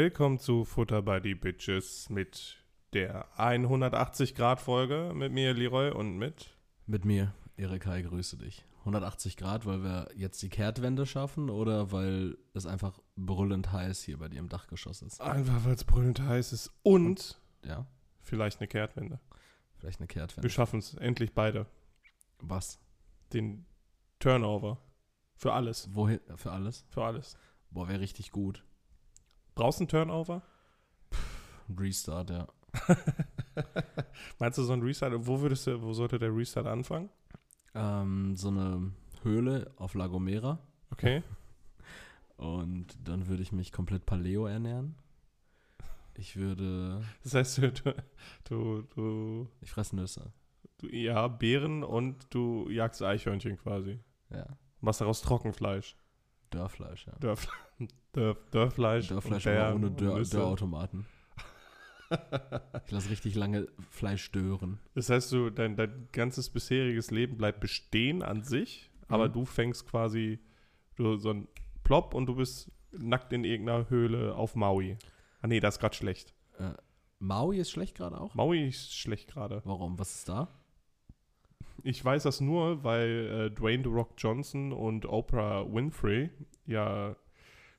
Willkommen zu Futter by the Bitches mit der 180 Grad Folge mit mir Leroy und mit Mit mir, Erik Hai, grüße dich. 180 Grad, weil wir jetzt die Kehrtwende schaffen oder weil es einfach brüllend heiß hier bei dir im Dachgeschoss ist? einfach weil es brüllend heiß ist und Ja, vielleicht eine Kehrtwende. vielleicht eine Wir Kehrtwende. schaffen es endlich beide. Was? Den Turnover für alles, Wohin? Für alles? für alles. Boah, wäre richtig gut. Brauchst du einen Turnover? Ein Restart, ja. Meinst du so ein Restart? Wo würdest du, wo sollte der Restart anfangen? Ähm, so eine Höhle auf La Gomera Okay. und dann würde ich mich komplett Paleo ernähren. Ich würde. Das heißt, du, du, du, Ich fresse Nüsse. du ja, Beeren und du jagst Eichhörnchen quasi. Ja. Machst daraus Trockenfleisch. Dörrfleisch, ja. Dörf, Dörf, Dörfleisch. Dörrfleisch und aber ohne Dörr. Dörrautomaten. Ich lasse richtig lange Fleisch dören. Das heißt, du, dein, dein ganzes bisheriges Leben bleibt bestehen an sich, aber Mhm. du fängst quasi du, so ein Plop und du bist nackt in irgendeiner Höhle auf Maui. Ah nee, das ist gerade schlecht. Äh, Maui ist schlecht gerade auch? Maui ist schlecht gerade. Warum? Was ist da? Ich weiß das nur, weil äh, Dwayne The Rock Johnson und Oprah Winfrey ja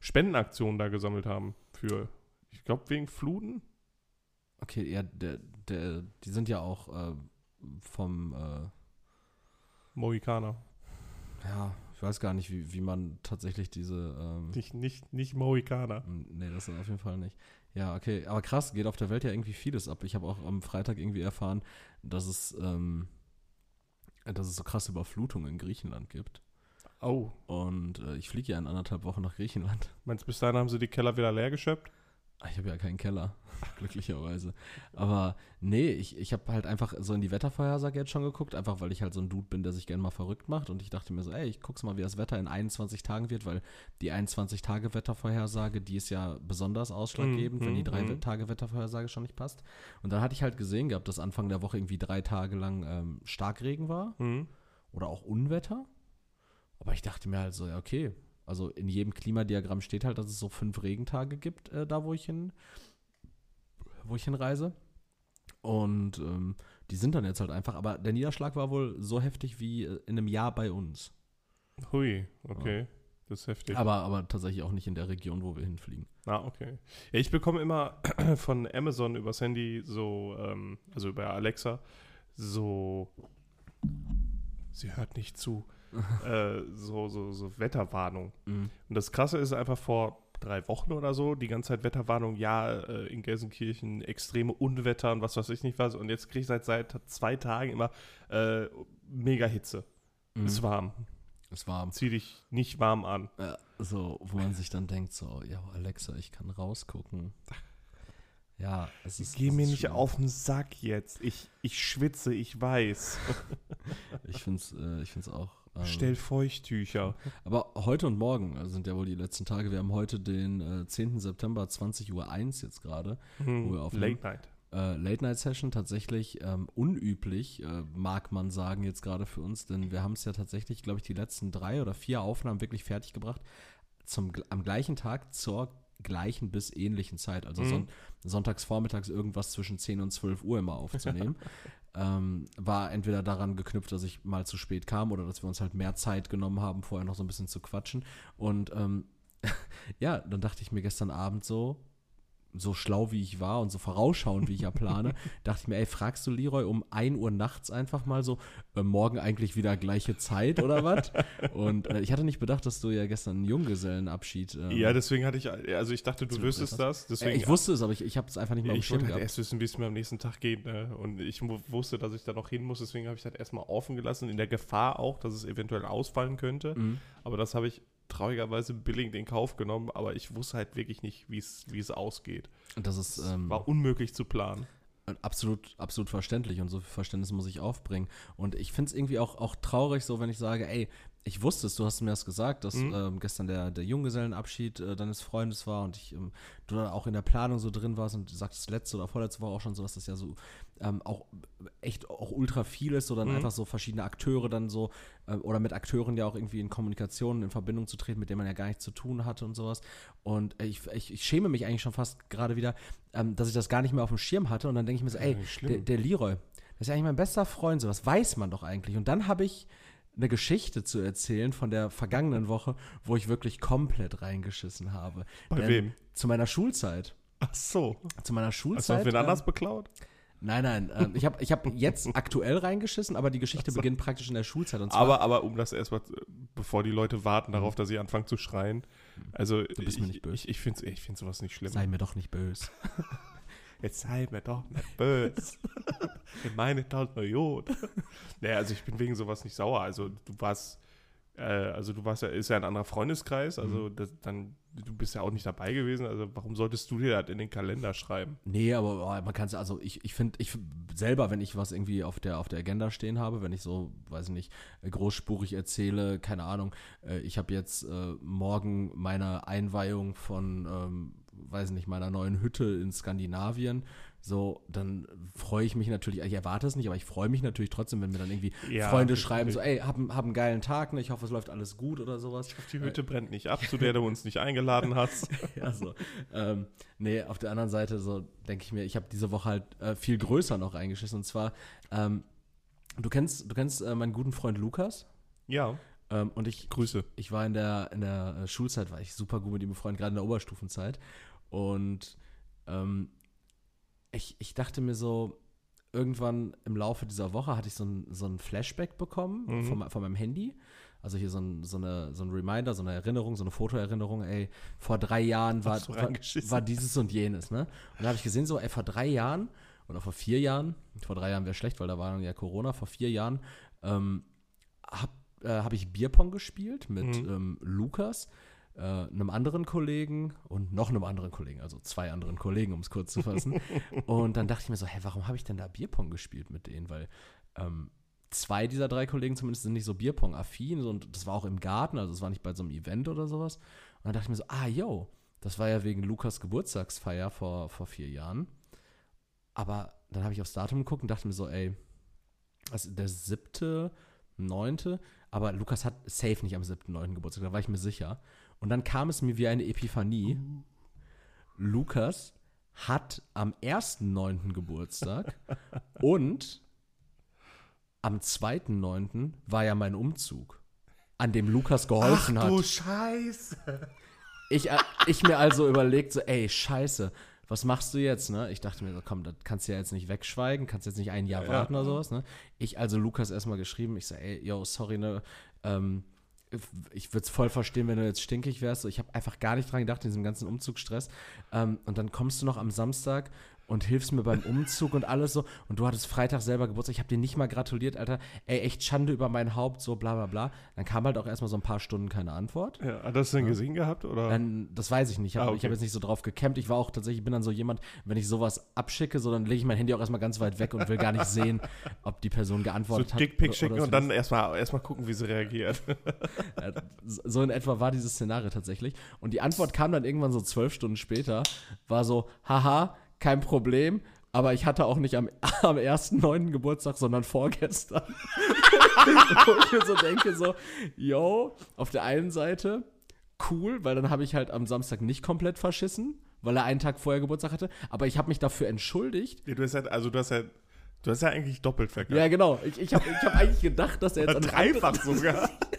Spendenaktionen da gesammelt haben für, ich glaube, wegen Fluten. Okay, ja, der, der, die sind ja auch äh, vom, äh, Mohikaner. ja, ich weiß gar nicht, wie, wie man tatsächlich diese, ähm, Nicht, nicht, nicht Mohikaner. nee, das ist auf jeden Fall nicht. Ja, okay, aber krass, geht auf der Welt ja irgendwie vieles ab. Ich habe auch am Freitag irgendwie erfahren, dass es, ähm, dass es so krasse Überflutungen in Griechenland gibt. Oh, Und äh, ich fliege ja in anderthalb Wochen nach Griechenland. meinst du, bis dahin haben sie die Keller wieder leer geschöpft? Ah, Ich habe ja keinen Keller, glücklicherweise. Aber nee, ich, ich habe halt einfach so in die Wettervorhersage jetzt schon geguckt, einfach weil ich halt so ein Dude bin, der sich gerne mal verrückt macht. Und ich dachte mir so, ey, ich guck's mal, wie das Wetter in 21 Tagen wird, weil die 21-Tage-Wettervorhersage, die ist ja besonders ausschlaggebend, Mhm, wenn die drei mhm. Tage Wettervorhersage schon nicht passt. Und dann hatte ich halt gesehen gehabt, dass Anfang der Woche irgendwie drei Tage lang ähm, Starkregen war Hm. oder auch Unwetter. Aber ich dachte mir halt so, ja, okay. Also in jedem Klimadiagramm steht halt, dass es so fünf Regentage gibt, äh, da wo ich hin, wo ich hinreise. Und ähm, die sind dann jetzt halt einfach, aber der Niederschlag war wohl so heftig wie äh, in einem Jahr bei uns. Hui, okay. Das ist heftig. Aber, aber tatsächlich auch nicht in der Region, wo wir hinfliegen. Ah, okay. Ja, ich bekomme immer von Amazon übers Handy so, ähm, also über Alexa, so, sie hört nicht zu, äh, so, so, so Wetterwarnung. Mhm. Und das Krasse ist einfach vor drei Wochen oder so, die ganze Zeit Wetterwarnung, ja, äh, in Gelsenkirchen extreme Unwetter und was weiß ich nicht was. Und jetzt kriege ich seit, seit zwei Tagen immer äh, mega Hitze. Mhm. Ist warm. Es war Zieh dich nicht warm an. äh, so, wo man sich dann denkt, so, ja, Alexa, ich kann rausgucken. Ja, es ist. Geh mir ist nicht schlimm. auf den Sack jetzt. Ich, ich schwitze, ich weiß. Ich finde es äh, ich find's auch. Ähm, Stell Feuchttücher. Aber heute und morgen äh, sind ja wohl die letzten Tage. Wir haben heute den äh, 10. September, 20.01 Uhr jetzt gerade. Hm. Late Night. Äh, Late-Night-Session tatsächlich ähm, unüblich, äh, mag man sagen, jetzt gerade für uns, denn wir haben es ja tatsächlich, glaube ich, die letzten drei oder vier Aufnahmen wirklich fertig gebracht. Zum, am gleichen Tag zur gleichen bis ähnlichen Zeit. Also Mhm. son sonntags vormittags irgendwas zwischen 10 und 12 Uhr immer aufzunehmen. ähm, war entweder daran geknüpft, dass ich mal zu spät kam oder dass wir uns halt mehr Zeit genommen haben, vorher noch so ein bisschen zu quatschen. Und ähm, ja, dann dachte ich mir gestern Abend so, so schlau wie ich war und so vorausschauend wie ich ja plane, dachte ich mir, ey, fragst du Leroy um 1 Uhr nachts einfach mal so, äh, morgen eigentlich wieder gleiche Zeit oder was? Und äh, ich hatte nicht bedacht, dass du ja gestern einen Junggesellenabschied. Ähm, Ja, deswegen hatte ich, also ich dachte, du wüsstest das. äh, Deswegen, ich wusste es, aber ich, ich habe es einfach nicht mal ich wollte halt gehabt. erst wissen, wie es mir am nächsten Tag geht. Ne? Und ich wusste, dass ich da noch hin muss, deswegen habe ich das erstmal offen gelassen, in der Gefahr auch, dass es eventuell ausfallen könnte. Mhm. Aber das habe ich traurigerweise billig in Kauf genommen, aber ich wusste halt wirklich nicht, wie es ausgeht. Das ist Es ähm, war unmöglich zu planen. absolut, absolut verständlich und so viel Verständnis muss ich aufbringen. Und ich finde es irgendwie auch, auch traurig, so wenn ich sage, ey, ich wusste es, du hast mir das gesagt, dass mhm. ähm, gestern der, der Junggesellenabschied äh, deines Freundes war und ich, ähm, du da auch in der Planung so drin warst und du sagtest letzte oder vorletzte Woche auch schon so, dass das ja so ähm, auch echt auch ultra viel ist, so dann mhm. einfach so verschiedene Akteure dann so äh, oder mit Akteuren ja auch irgendwie in Kommunikation, in Verbindung zu treten, mit denen man ja gar nichts zu tun hatte und sowas. Und äh, ich, ich, ich, schäme mich eigentlich schon fast gerade wieder, ähm, dass ich das gar nicht mehr auf dem Schirm hatte und dann denke ich mir so, ey, der, der Leroy, das ist ja eigentlich mein bester Freund, sowas weiß man doch eigentlich. Und dann habe ich eine Geschichte zu erzählen von der vergangenen Woche, wo ich wirklich komplett reingeschissen habe. Bei Denn wem? Zu meiner Schulzeit. Ach so. Zu meiner Schulzeit. Hast du wen anders ähm, beklaut? Nein, nein. Äh, ich habe ich hab jetzt aktuell reingeschissen, aber die Geschichte beginnt praktisch in der Schulzeit. aber, aber um das erstmal, bevor die Leute warten darauf, mhm. dass sie anfangen zu schreien. Also, du bist ich, mir nicht böse. Ich, ich finde ich find sowas nicht schlimm. Sei mir doch nicht böse. Jetzt sei mir doch nicht böse. ich meine doch nur naja, also ich bin wegen sowas nicht sauer. Also du warst, äh, also du warst ja, ist ja ein anderer Freundeskreis, also mhm. das, dann, du bist ja auch nicht dabei gewesen, also warum solltest du dir das in den Kalender schreiben? Nee, aber oh, man kann es, also ich, ich finde, ich selber, wenn ich was irgendwie auf der, auf der Agenda stehen habe, wenn ich so, weiß ich nicht, großspurig erzähle, keine Ahnung, äh, ich habe jetzt äh, morgen meine Einweihung von ähm, weiß nicht, meiner neuen Hütte in Skandinavien, so, dann freue ich mich natürlich, ich erwarte es nicht, aber ich freue mich natürlich trotzdem, wenn mir dann irgendwie ja, Freunde schreiben, so, ey, hab, hab einen geilen Tag, ne? ich hoffe, es läuft alles gut oder sowas. Ich hoffe, die Hütte äh, brennt nicht ab, zu der du uns nicht eingeladen hast. ja, so. Ähm, nee, auf der anderen Seite, so denke ich mir, ich habe diese Woche halt äh, viel größer noch eingeschissen und zwar, ähm, du kennst, du kennst äh, meinen guten Freund Lukas? Ja. Ähm, und ich Grüße. Ich war in der, in der äh, Schulzeit, war ich super gut mit ihm befreundet, gerade in der Oberstufenzeit. Und ähm, ich, ich dachte mir so, irgendwann im Laufe dieser Woche hatte ich so ein, so ein Flashback bekommen mhm. von, von meinem Handy. Also hier so ein, so, eine, so ein Reminder, so eine Erinnerung, so eine Fotoerinnerung, ey, vor drei Jahren war, war, war, dieses und jenes, ne? Und da habe ich gesehen, so, ey, vor drei Jahren oder vor vier Jahren, vor drei Jahren wäre schlecht, weil da war ja Corona, vor vier Jahren, ähm, habe äh, hab ich Bierpong gespielt mit mhm. ähm, Lukas äh, einem anderen Kollegen und noch einem anderen Kollegen, also zwei anderen Kollegen, um es kurz zu fassen. und dann dachte ich mir so, hä, warum habe ich denn da Bierpong gespielt mit denen? Weil ähm, zwei dieser drei Kollegen zumindest sind nicht so Bierpong-affin und das war auch im Garten, also es war nicht bei so einem Event oder sowas. Und dann dachte ich mir so, ah, yo, das war ja wegen Lukas Geburtstagsfeier vor, vor vier Jahren. Aber dann habe ich aufs Datum geguckt und dachte mir so, ey, also der siebte, neunte, aber Lukas hat safe nicht am siebten, neunten Geburtstag, da war ich mir sicher. Und dann kam es mir wie eine Epiphanie. Uh. Lukas hat am 1.9. Geburtstag und am 2.9. war ja mein Umzug, an dem Lukas geholfen Ach, hat. Du Scheiße. Ich, äh, ich mir also überlegt, so, ey, Scheiße, was machst du jetzt, ne? Ich dachte mir so, komm, das kannst du ja jetzt nicht wegschweigen, kannst jetzt nicht ein Jahr ja, warten ja. oder sowas, ne? Ich also Lukas erstmal geschrieben, ich so, ey, yo, sorry, ne? Ähm, ich würde es voll verstehen, wenn du jetzt stinkig wärst. Ich habe einfach gar nicht dran gedacht, in diesem ganzen Umzugsstress. Ähm, und dann kommst du noch am Samstag und hilfst mir beim Umzug und alles so. Und du hattest Freitag selber Geburtstag. Ich habe dir nicht mal gratuliert, Alter. Ey, echt Schande über mein Haupt, so bla bla bla. Dann kam halt auch erstmal so ein paar Stunden keine Antwort. Ja, hat das denn ja. gesehen gehabt? Oder? Dann, das weiß ich nicht. Ich habe ah, okay. hab jetzt nicht so drauf gekämmt. Ich war auch tatsächlich, bin dann so jemand, wenn ich sowas abschicke, so dann lege ich mein Handy auch erstmal ganz weit weg und will gar nicht sehen, ob die Person geantwortet so hat. Dickpick schicken und dann erstmal erst gucken, wie sie reagiert. ja, so in etwa war dieses Szenario tatsächlich. Und die Antwort kam dann irgendwann so zwölf Stunden später. War so, haha, kein Problem aber ich hatte auch nicht am, am 1.9. Geburtstag, sondern vorgestern. Wo ich mir so denke, so, yo, auf der einen Seite cool, weil dann habe ich halt am Samstag nicht komplett verschissen, weil er einen Tag vorher Geburtstag hatte, aber ich habe mich dafür entschuldigt. Ja, du hast halt, also du hast halt Du hast ja eigentlich doppelt verkackt. Ja, genau. Ich, ich habe ich hab eigentlich gedacht, dass er jetzt. Dreifach sogar.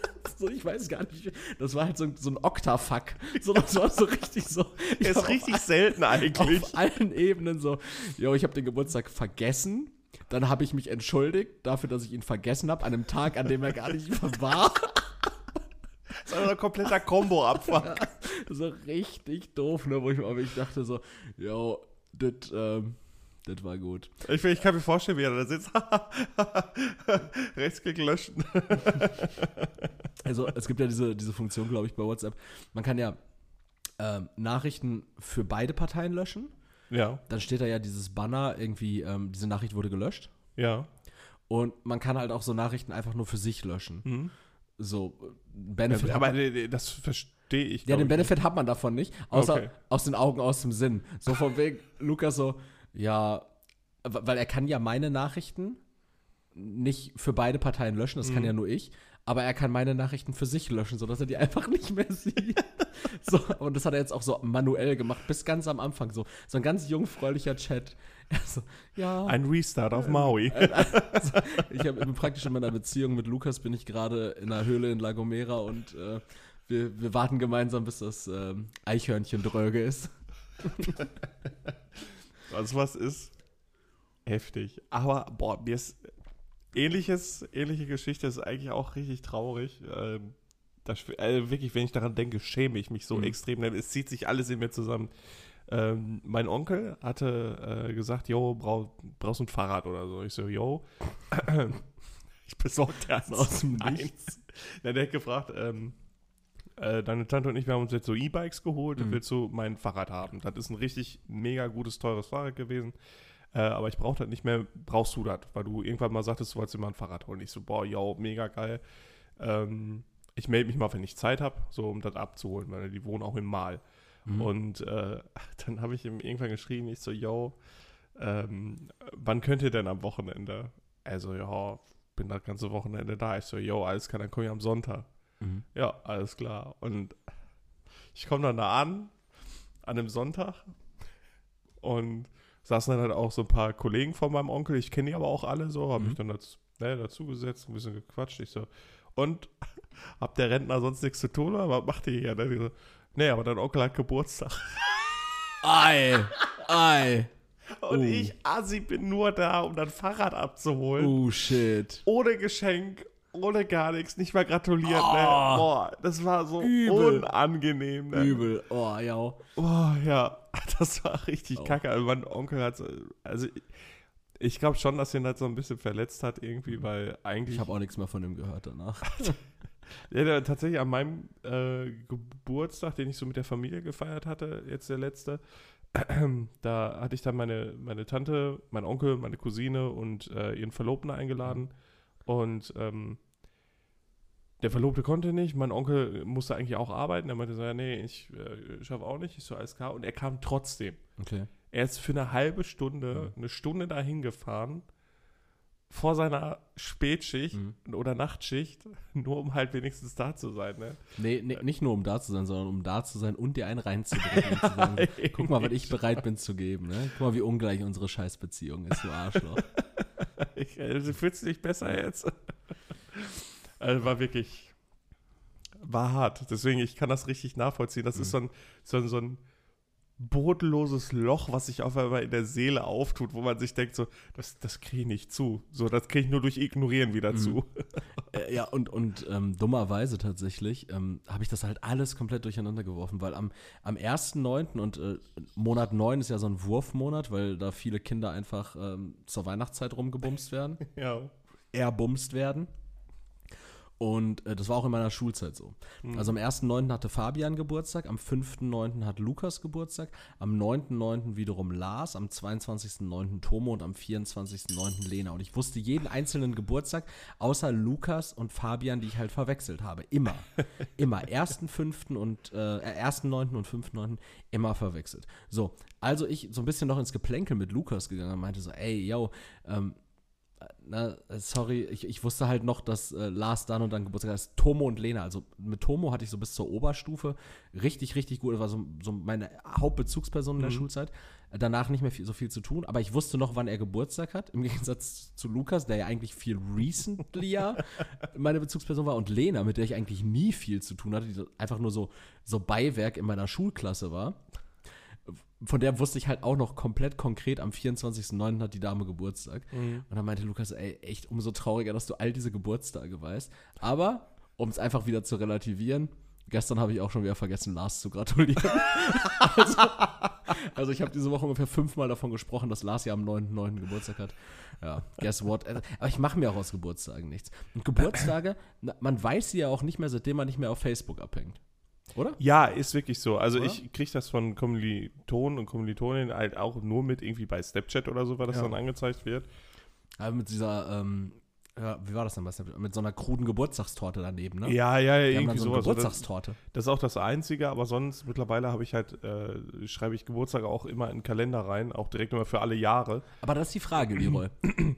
so, ich weiß gar nicht. Das war halt so, so ein Oktafuck. So, das war so richtig so. Ist richtig selten eigentlich. Auf allen Ebenen so. Jo, ich habe den Geburtstag vergessen. Dann habe ich mich entschuldigt dafür, dass ich ihn vergessen habe, an einem Tag, an dem er gar nicht war. Das ist ein kompletter Combo-Abfuck. So richtig doof, ne? Wo ich, ich dachte so, jo, das, ähm, das war gut. Ich, ich, kann mir vorstellen, wie er da sitzt. Rechtsklick löschen. also es gibt ja diese, diese Funktion, glaube ich, bei WhatsApp. Man kann ja ähm, Nachrichten für beide Parteien löschen. Ja. Dann steht da ja dieses Banner, irgendwie, ähm, diese Nachricht wurde gelöscht. Ja. Und man kann halt auch so Nachrichten einfach nur für sich löschen. Mhm. So, Benefit. aber aber das verstehe ich. ja, den Benefit hat man davon nicht, außer Okay. aus den Augen, aus dem Sinn. So von wegen, Lukas so, ja, weil er kann ja meine Nachrichten nicht für beide Parteien löschen, das kann Mhm. ja nur ich, aber er kann meine Nachrichten für sich löschen, sodass er die einfach nicht mehr sieht. so, und das hat er jetzt auch so manuell gemacht, bis ganz am Anfang, so, so ein ganz jungfräulicher Chat. Er so, ja. Ein Restart auf Maui. Also, ich hab, bin praktisch in meiner Beziehung mit Lukas bin ich gerade in einer Höhle in La Gomera und äh, wir, wir warten gemeinsam, bis das ähm, Eichhörnchen dröge ist. Also was ist heftig. Aber boah, mir ist ähnliches, ähnliche Geschichte ist eigentlich auch richtig traurig. Ähm, das, äh, wirklich, wenn ich daran denke, schäme ich mich so Mhm. extrem. Es zieht sich alles in mir zusammen. Ähm, mein Onkel hatte äh, gesagt, yo, brauch, brauchst du ein Fahrrad oder so. Ich so, yo, ich besorge dir eins Aus dem. Ja, der hat gefragt, ähm, äh, deine Tante und ich, wir haben uns jetzt so E-Bikes geholt, Mhm. willst du mein Fahrrad haben? Das ist ein richtig mega gutes, teures Fahrrad gewesen. Äh, aber ich brauche das nicht mehr, brauchst du das? Weil du irgendwann mal sagtest, du wolltest dir mal ein Fahrrad holen. Ich so, boah, yo, mega geil. Ähm, ich melde mich mal, wenn ich Zeit habe, so um das abzuholen, weil die wohnen auch im Mal. Mhm. Und äh, dann habe ich ihm irgendwann geschrieben, ich so, yo, ähm, wann könnt ihr denn am Wochenende? Also, ja, bin das ganze Wochenende da. Ich so, yo, alles klar, dann komme ich am Sonntag. Mhm. Ja, alles klar. Und ich komme dann da an, an einem Sonntag und saßen dann halt auch so ein paar Kollegen von meinem Onkel. Ich kenne die aber auch alle so, habe Mhm. mich dann dazu, ne, dazu gesetzt, ein bisschen gequatscht. Ich so, und habt der Rentner sonst nichts zu tun oder was macht ihr hier? Ne? So, nee, aber dein Onkel hat Geburtstag. Ei, ei. Und Oh. ich, Assi, bin nur da, um das Fahrrad abzuholen. Oh, shit. Ohne Geschenk, ohne gar nichts, nicht mal gratuliert. Ne? Oh. Boah, das war so Übel. unangenehm. Ne? Übel. Oh, ja. Oh ja, das war richtig Oh. kacke. Also mein Onkel hat, so- also ich, ich glaube schon, dass ihn das so ein bisschen verletzt hat irgendwie, weil eigentlich, Ich habe auch nichts mehr von ihm gehört danach. ja, tatsächlich an meinem äh, Geburtstag, den ich so mit der Familie gefeiert hatte, jetzt der letzte, da hatte ich dann meine, meine Tante, mein Onkel, meine Cousine und äh, ihren Verlobten eingeladen und ähm, der Verlobte konnte nicht, mein Onkel musste eigentlich auch arbeiten, er meinte so, ja, nee, ich äh, schaffe auch nicht, ich so, alles klar, und er kam trotzdem. Okay. Er ist für eine halbe Stunde, Mhm. eine Stunde dahin gefahren, vor seiner Spätschicht Mhm. oder Nachtschicht, nur um halt wenigstens da zu sein. Ne? Nee, nee, nicht nur um da zu sein, sondern um da zu sein und dir einen sagen, so, guck mal, was ich bereit bin zu geben. Ne? Guck mal, wie ungleich unsere Scheißbeziehung ist, du Arschloch. Ich, also, fühlst du dich besser jetzt? also, war wirklich, war hart. Deswegen, ich kann das richtig nachvollziehen. Das ist so ein, so ein, so ein bodenloses Loch, was sich auf einmal in der Seele auftut, wo man sich denkt, so, das, das kriege ich nicht zu. So, das kriege ich nur durch Ignorieren wieder Mhm. zu. Äh, ja, und, und ähm, dummerweise tatsächlich ähm, habe ich das halt alles komplett durcheinander geworfen, weil am, am 1.9. und äh, Monat 9 ist ja so ein Wurfmonat, weil da viele Kinder einfach ähm, zur Weihnachtszeit rumgebumst werden, ja. erbumst werden. Und äh, das war auch in meiner Schulzeit so. Mhm. Also am 1.9. hatte Fabian Geburtstag, am 5.9. hat Lukas Geburtstag, am 9.9. wiederum Lars, am 22.9. Tomo und am 24.9. Lena. Und ich wusste jeden einzelnen Geburtstag, außer Lukas und Fabian, die ich halt verwechselt habe. Immer. Immer. 1.5. und äh, 1.9. und 5.9. immer verwechselt. So, also ich so ein bisschen noch ins Geplänkel mit Lukas gegangen und meinte so, ey, yo, ähm, na, äh, sorry, ich, ich wusste halt noch, dass äh, Lars dann und dann Geburtstag ist Tomo und Lena. Also mit Tomo hatte ich so bis zur Oberstufe richtig, richtig gut. Das war so, so meine Hauptbezugsperson in der Mhm. Schulzeit. Äh, Danach nicht mehr viel, so viel zu tun, aber ich wusste noch, wann er Geburtstag hat. Im Gegensatz zu Lukas, der ja eigentlich viel recentlier meine Bezugsperson war. Und Lena, mit der ich eigentlich nie viel zu tun hatte, die einfach nur so, so Beiwerk in meiner Schulklasse war. Von der wusste ich halt auch noch komplett konkret, am 24.09. hat die Dame Geburtstag. Mhm. Und dann meinte Lukas, ey, echt umso trauriger, dass du all diese Geburtstage weißt. Aber, um es einfach wieder zu relativieren, gestern habe ich auch schon wieder vergessen, Lars zu gratulieren. also, also ich habe diese Woche ungefähr fünfmal davon gesprochen, dass Lars ja am 9.9. Geburtstag hat. Ja, guess what? Aber ich mache mir auch aus Geburtstagen nichts. Und Geburtstage, man weiß sie ja auch nicht mehr, seitdem man nicht mehr auf Facebook abhängt. Oder? Ja, ist wirklich so. Also Oder? ich kriege das von Kommilitonen und Kommilitoninnen halt auch nur mit irgendwie bei Snapchat oder so, weil das Ja. dann angezeigt wird. Aber mit dieser ähm, Ja, wie war das denn bei Snapchat? Mit so einer kruden Geburtstagstorte daneben, ne? Ja, ja, ja, Die irgendwie so eine sowas. Geburtstagstorte. Das ist auch das Einzige, aber sonst mittlerweile habe ich halt, äh, schreibe ich Geburtstage auch immer in den Kalender rein, auch direkt immer für alle Jahre. Aber das ist die Frage, Leroy.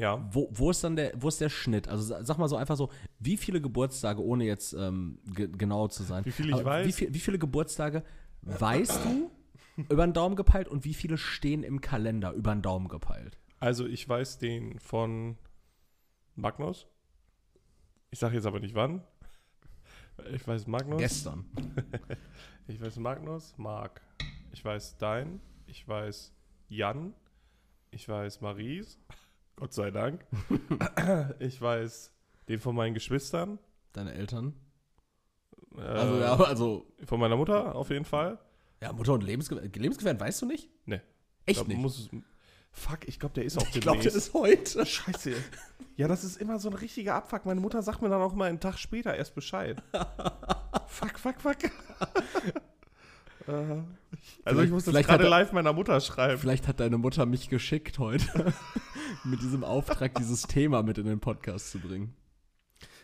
Ja. Wo, wo ist dann der, wo ist der Schnitt? Also sa- sag mal so einfach so, wie viele Geburtstage, ohne jetzt ähm, ge genau zu sein, Wie viele ich weiß? Wie, viel, wie viele Geburtstage weißt du über den Daumen gepeilt und wie viele stehen im Kalender über den Daumen gepeilt? Also ich weiß den von Magnus. Ich sage jetzt aber nicht wann. Ich weiß Magnus. Gestern. Ich weiß Magnus, Marc. Ich weiß dein. Ich weiß Jan. Ich weiß Maries. Gott sei Dank. ich weiß den von meinen Geschwistern. Deine Eltern? Äh, Also, ja, also, Von meiner Mutter auf jeden Fall. ja, Mutter und Lebensgefährten. Lebensgefährten weißt du nicht? Nee. Echt Da nicht? Muss, fuck, ich glaube, der ist auch ich glaube, das ist heute. Scheiße. Ja, das ist immer so ein richtiger Abfuck. Meine Mutter sagt mir dann auch mal einen Tag später erst Bescheid. fuck, fuck, fuck. Äh, also Vielleicht- ich muss das vielleicht gerade er- live meiner Mutter schreiben. Vielleicht hat deine Mutter mich geschickt heute, mit diesem Auftrag, dieses Thema mit in den Podcast zu bringen.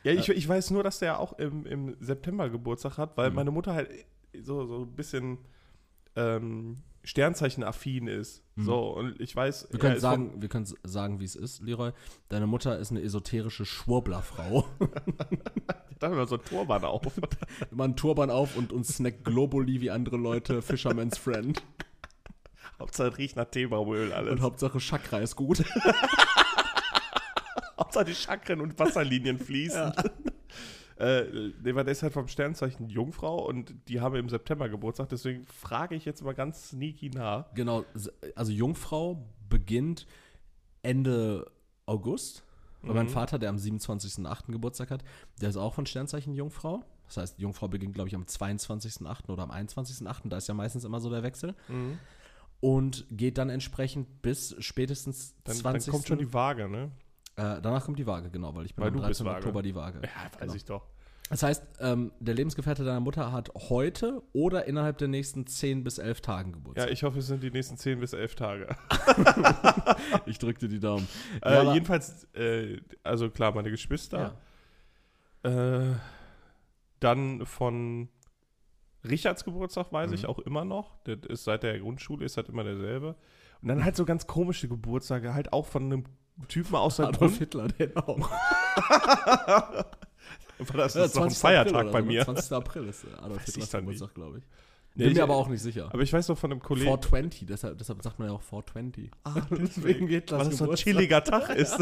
Ja, ich, ich weiß nur, dass der auch im, im September Geburtstag hat, weil Mhm. meine Mutter halt so, so ein bisschen ähm, Sternzeichen-affin ist. So, und ich weiß. Mhm. Wir können sagen, wir können sagen, wie es ist, Leroy. Deine Mutter ist eine esoterische Schwurblerfrau. Von, da haben wir so ein Turban auf. Immer einen Turban auf und, und snackt Globuli wie andere Leute, Fisherman's Friend. Hauptsache riecht nach Teebaumöl alles. Und Hauptsache Chakra ist gut. Hauptsache die Chakren und Wasserlinien fließen. Äh, ist halt vom Sternzeichen Jungfrau und die haben im September Geburtstag, deswegen frage ich jetzt mal ganz sneaky nach. genau, also Jungfrau beginnt Ende August. Weil mein Mhm. Vater, der am 27.08. Geburtstag hat, der ist auch von Sternzeichen Jungfrau. Das heißt, Jungfrau beginnt, glaube ich, am 22.08. oder am 21.08. Da ist ja meistens immer so der Wechsel. Mhm. Und geht dann entsprechend bis spätestens Dann, 20. dann kommt schon die Waage, ne? Äh, danach kommt die Waage, genau, weil ich bin Weil am du bist 13. Waage. Oktober die Waage. Ja, weiß Genau. ich doch. Das heißt, ähm, der Lebensgefährte deiner Mutter hat heute oder innerhalb der nächsten 10 bis 11 Tagen Ja, Geburtstag. ich hoffe, es sind die nächsten 10 bis 11 Tage. ich drück dir die Daumen. Äh, Ja, jedenfalls, äh, also klar, meine Geschwister. Ja. Äh, dann von Richards Geburtstag weiß ich Mhm. auch immer noch. Der ist seit der Grundschule ist halt immer derselbe. Und dann halt so ganz komische Geburtstage, halt auch von einem Typen aus der Adolf Grund. Hitler, den auch. Das Ja, ist doch ein 20. Feiertag April bei so, mir. 20. April ist äh, Adolf Weiß dann Geburtstag, glaube ich. Nee, Bin ich- mir aber auch nicht sicher. Aber ich weiß noch von einem Kollegen. 420, deshalb, deshalb sagt man ja auch 420. Ah, Deswegen Hitlers Weil das so ein chilliger Tag ist.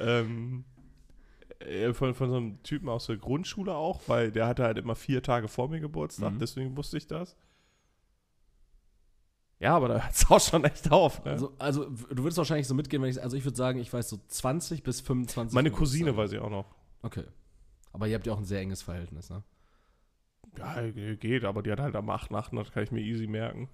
ähm, äh, von, von so einem Typen aus der Grundschule auch, weil der hatte halt immer vier Tage vor mir Geburtstag, Mhm. deswegen wusste ich das. Ja, aber da hört es auch schon echt auf. Ne? Also, also, du würdest wahrscheinlich so mitgehen, wenn ich, also ich würde sagen, ich weiß so 20 bis 25. Meine Cousine weiß ich auch noch. Okay. Aber ihr habt ja auch ein sehr enges Verhältnis, ne? Ja, ge- geht, aber die hat halt am 8. 8. Das kann ich mir easy merken.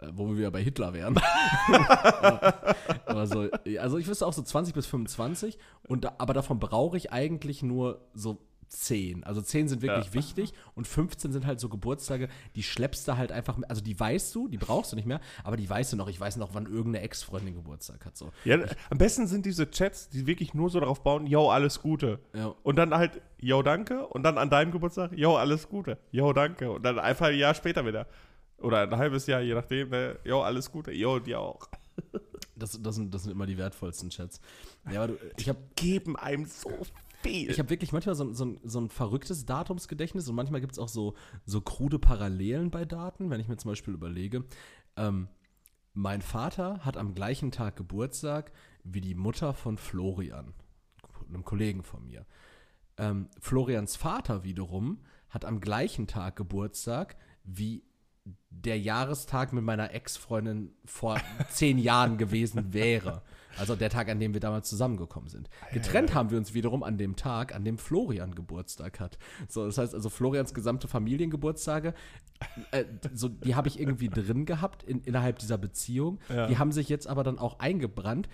Äh, wo wir wieder bei Hitler wären. Ja. aber so, also ich wüsste auch so 20 bis 25, und da, aber davon brauche ich eigentlich nur so 10. Also 10 sind wirklich Ja. wichtig und 15 sind halt so Geburtstage, die schleppst du halt einfach, mit- also die weißt du, die brauchst du nicht mehr, aber die weißt du noch. Ich weiß noch, wann irgendeine Ex-Freundin Geburtstag hat. So. Ja, am besten sind diese Chats, die wirklich nur so darauf bauen, yo, alles Gute. Ja. Und dann halt, yo, danke. Und dann an deinem Geburtstag, yo, alles Gute. Yo, danke. Und dann einfach ein Jahr später wieder. Oder ein halbes Jahr, je nachdem, ne? yo, alles Gute. Yo, dir auch. Das, das, sind, das sind immer die wertvollsten Chats. Ja, aber du, ich habe Geben einem so viel. Ich habe wirklich manchmal so, ein- so, so ein verrücktes Datumsgedächtnis und manchmal gibt es auch so, so krude Parallelen bei Daten, wenn ich mir zum Beispiel überlege, ähm, mein Vater hat am gleichen Tag Geburtstag wie die Mutter von Florian, einem Kollegen von mir. Ähm, Florians Vater wiederum hat am gleichen Tag Geburtstag wie der Jahrestag mit meiner Ex-Freundin vor zehn Jahren gewesen wäre. Also der Tag, an dem wir damals zusammengekommen sind. Getrennt haben wir uns wiederum an dem Tag, an dem Florian Geburtstag hat. So, das heißt also Florians gesamte Familiengeburtstage, äh, so, die habe ich irgendwie drin gehabt in, innerhalb dieser Beziehung. Ja. Die haben sich jetzt aber dann auch eingebrannt.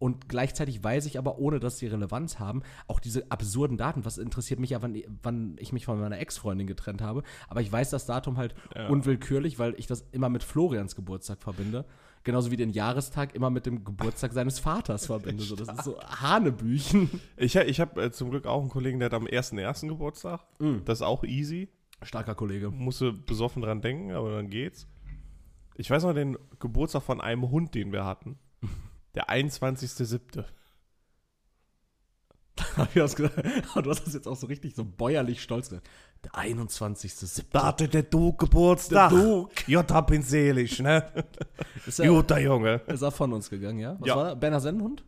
Und gleichzeitig weiß ich aber, ohne dass sie Relevanz haben, auch diese absurden Daten. Was interessiert mich ja, wann, wann ich mich von meiner Ex-Freundin getrennt habe. Aber ich weiß das Datum halt Ja. unwillkürlich, weil ich das immer mit Florians Geburtstag verbinde. Genauso wie den Jahrestag immer mit dem Geburtstag seines Vaters verbinde. So, das ist so Hanebüchen. Ich, ich habe äh, zum Glück auch einen Kollegen, der hat am 1.1. Geburtstag. Mhm. Das ist auch easy. Starker Kollege. Musste besoffen dran denken, aber dann geht's. Ich weiß noch den Geburtstag von einem Hund, den wir hatten. Der 21.07. Hab ich was gesagt? Du hast das jetzt auch so richtig so bäuerlich stolz gesagt. Der 21.07. Da hatte der Duke Geburtstag. Der Duke. Ja, da bin selig, ne? Ist er, Guter Junge. ist er von uns gegangen, ja? Was Ja. war er? Berner Sennenhund?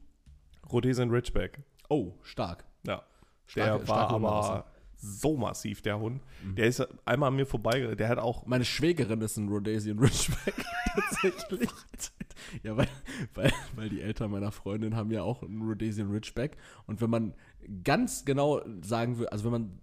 Rhodesian Ridgeback. Oh, stark. Ja. Starke- der war aber so massiv, der Hund. Der ist einmal an mir vorbei. Der hat auch. Meine Schwägerin ist ein Rhodesian Ridgeback. Tatsächlich. Ja, weil, weil, weil die Eltern meiner Freundin haben ja auch einen Rhodesian Ridgeback. Und wenn man ganz genau sagen würde, also wenn man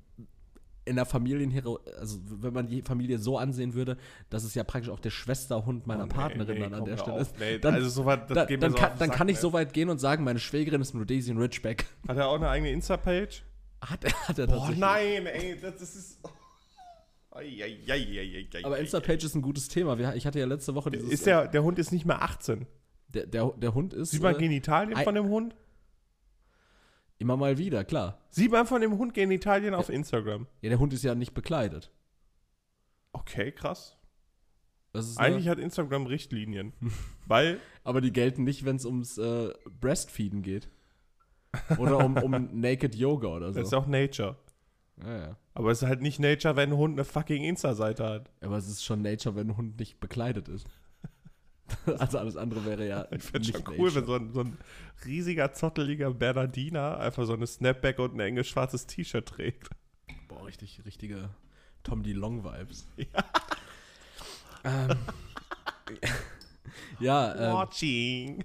in der Familienhero, also wenn man die Familie so ansehen würde, dass es ja praktisch auch der Schwesterhund meiner Oh, nee, Partnerin nee, dann an der Stelle auf. ist, Nee, dann, also so weit, das da, dann, so kann, dann Sack, kann ich ey. so weit gehen und sagen, meine Schwägerin ist ein Rhodesian Ridgeback. Hat er auch eine eigene Insta-Page? Hat, er- hat er Boah, nein, ey, das, das ist. Ei, Aber Insta-Page ist ein gutes Thema. Ich hatte ja letzte Woche dieses. Ist der, der Hund ist nicht mehr 18. der, der, der Hund ist. Sieht man äh, Genitalien ei- von dem Hund? Immer mal wieder, klar. Sieht man von dem Hund Genitalien auf Instagram? Ja, der Hund ist ja nicht bekleidet. Okay, krass. Eigentlich hat Instagram Richtlinien. weil, aber die gelten nicht, wenn es ums äh, Breastfeeden geht. Oder um, um Naked Yoga oder so. das ist auch Nature. ja, ja. Aber es ist halt nicht Nature, wenn ein Hund eine fucking Insta-Seite hat. Aber es ist schon Nature, wenn ein Hund nicht bekleidet ist. also alles andere wäre ja. Ich nicht schon cool, wenn so ein, so ein riesiger, zotteliger Bernardiner einfach so eine Snapback und ein enges schwarzes T-Shirt trägt. Boah, richtig, richtige Tom DeLong Vibes. Ja. Ähm, ja, ähm, Watching.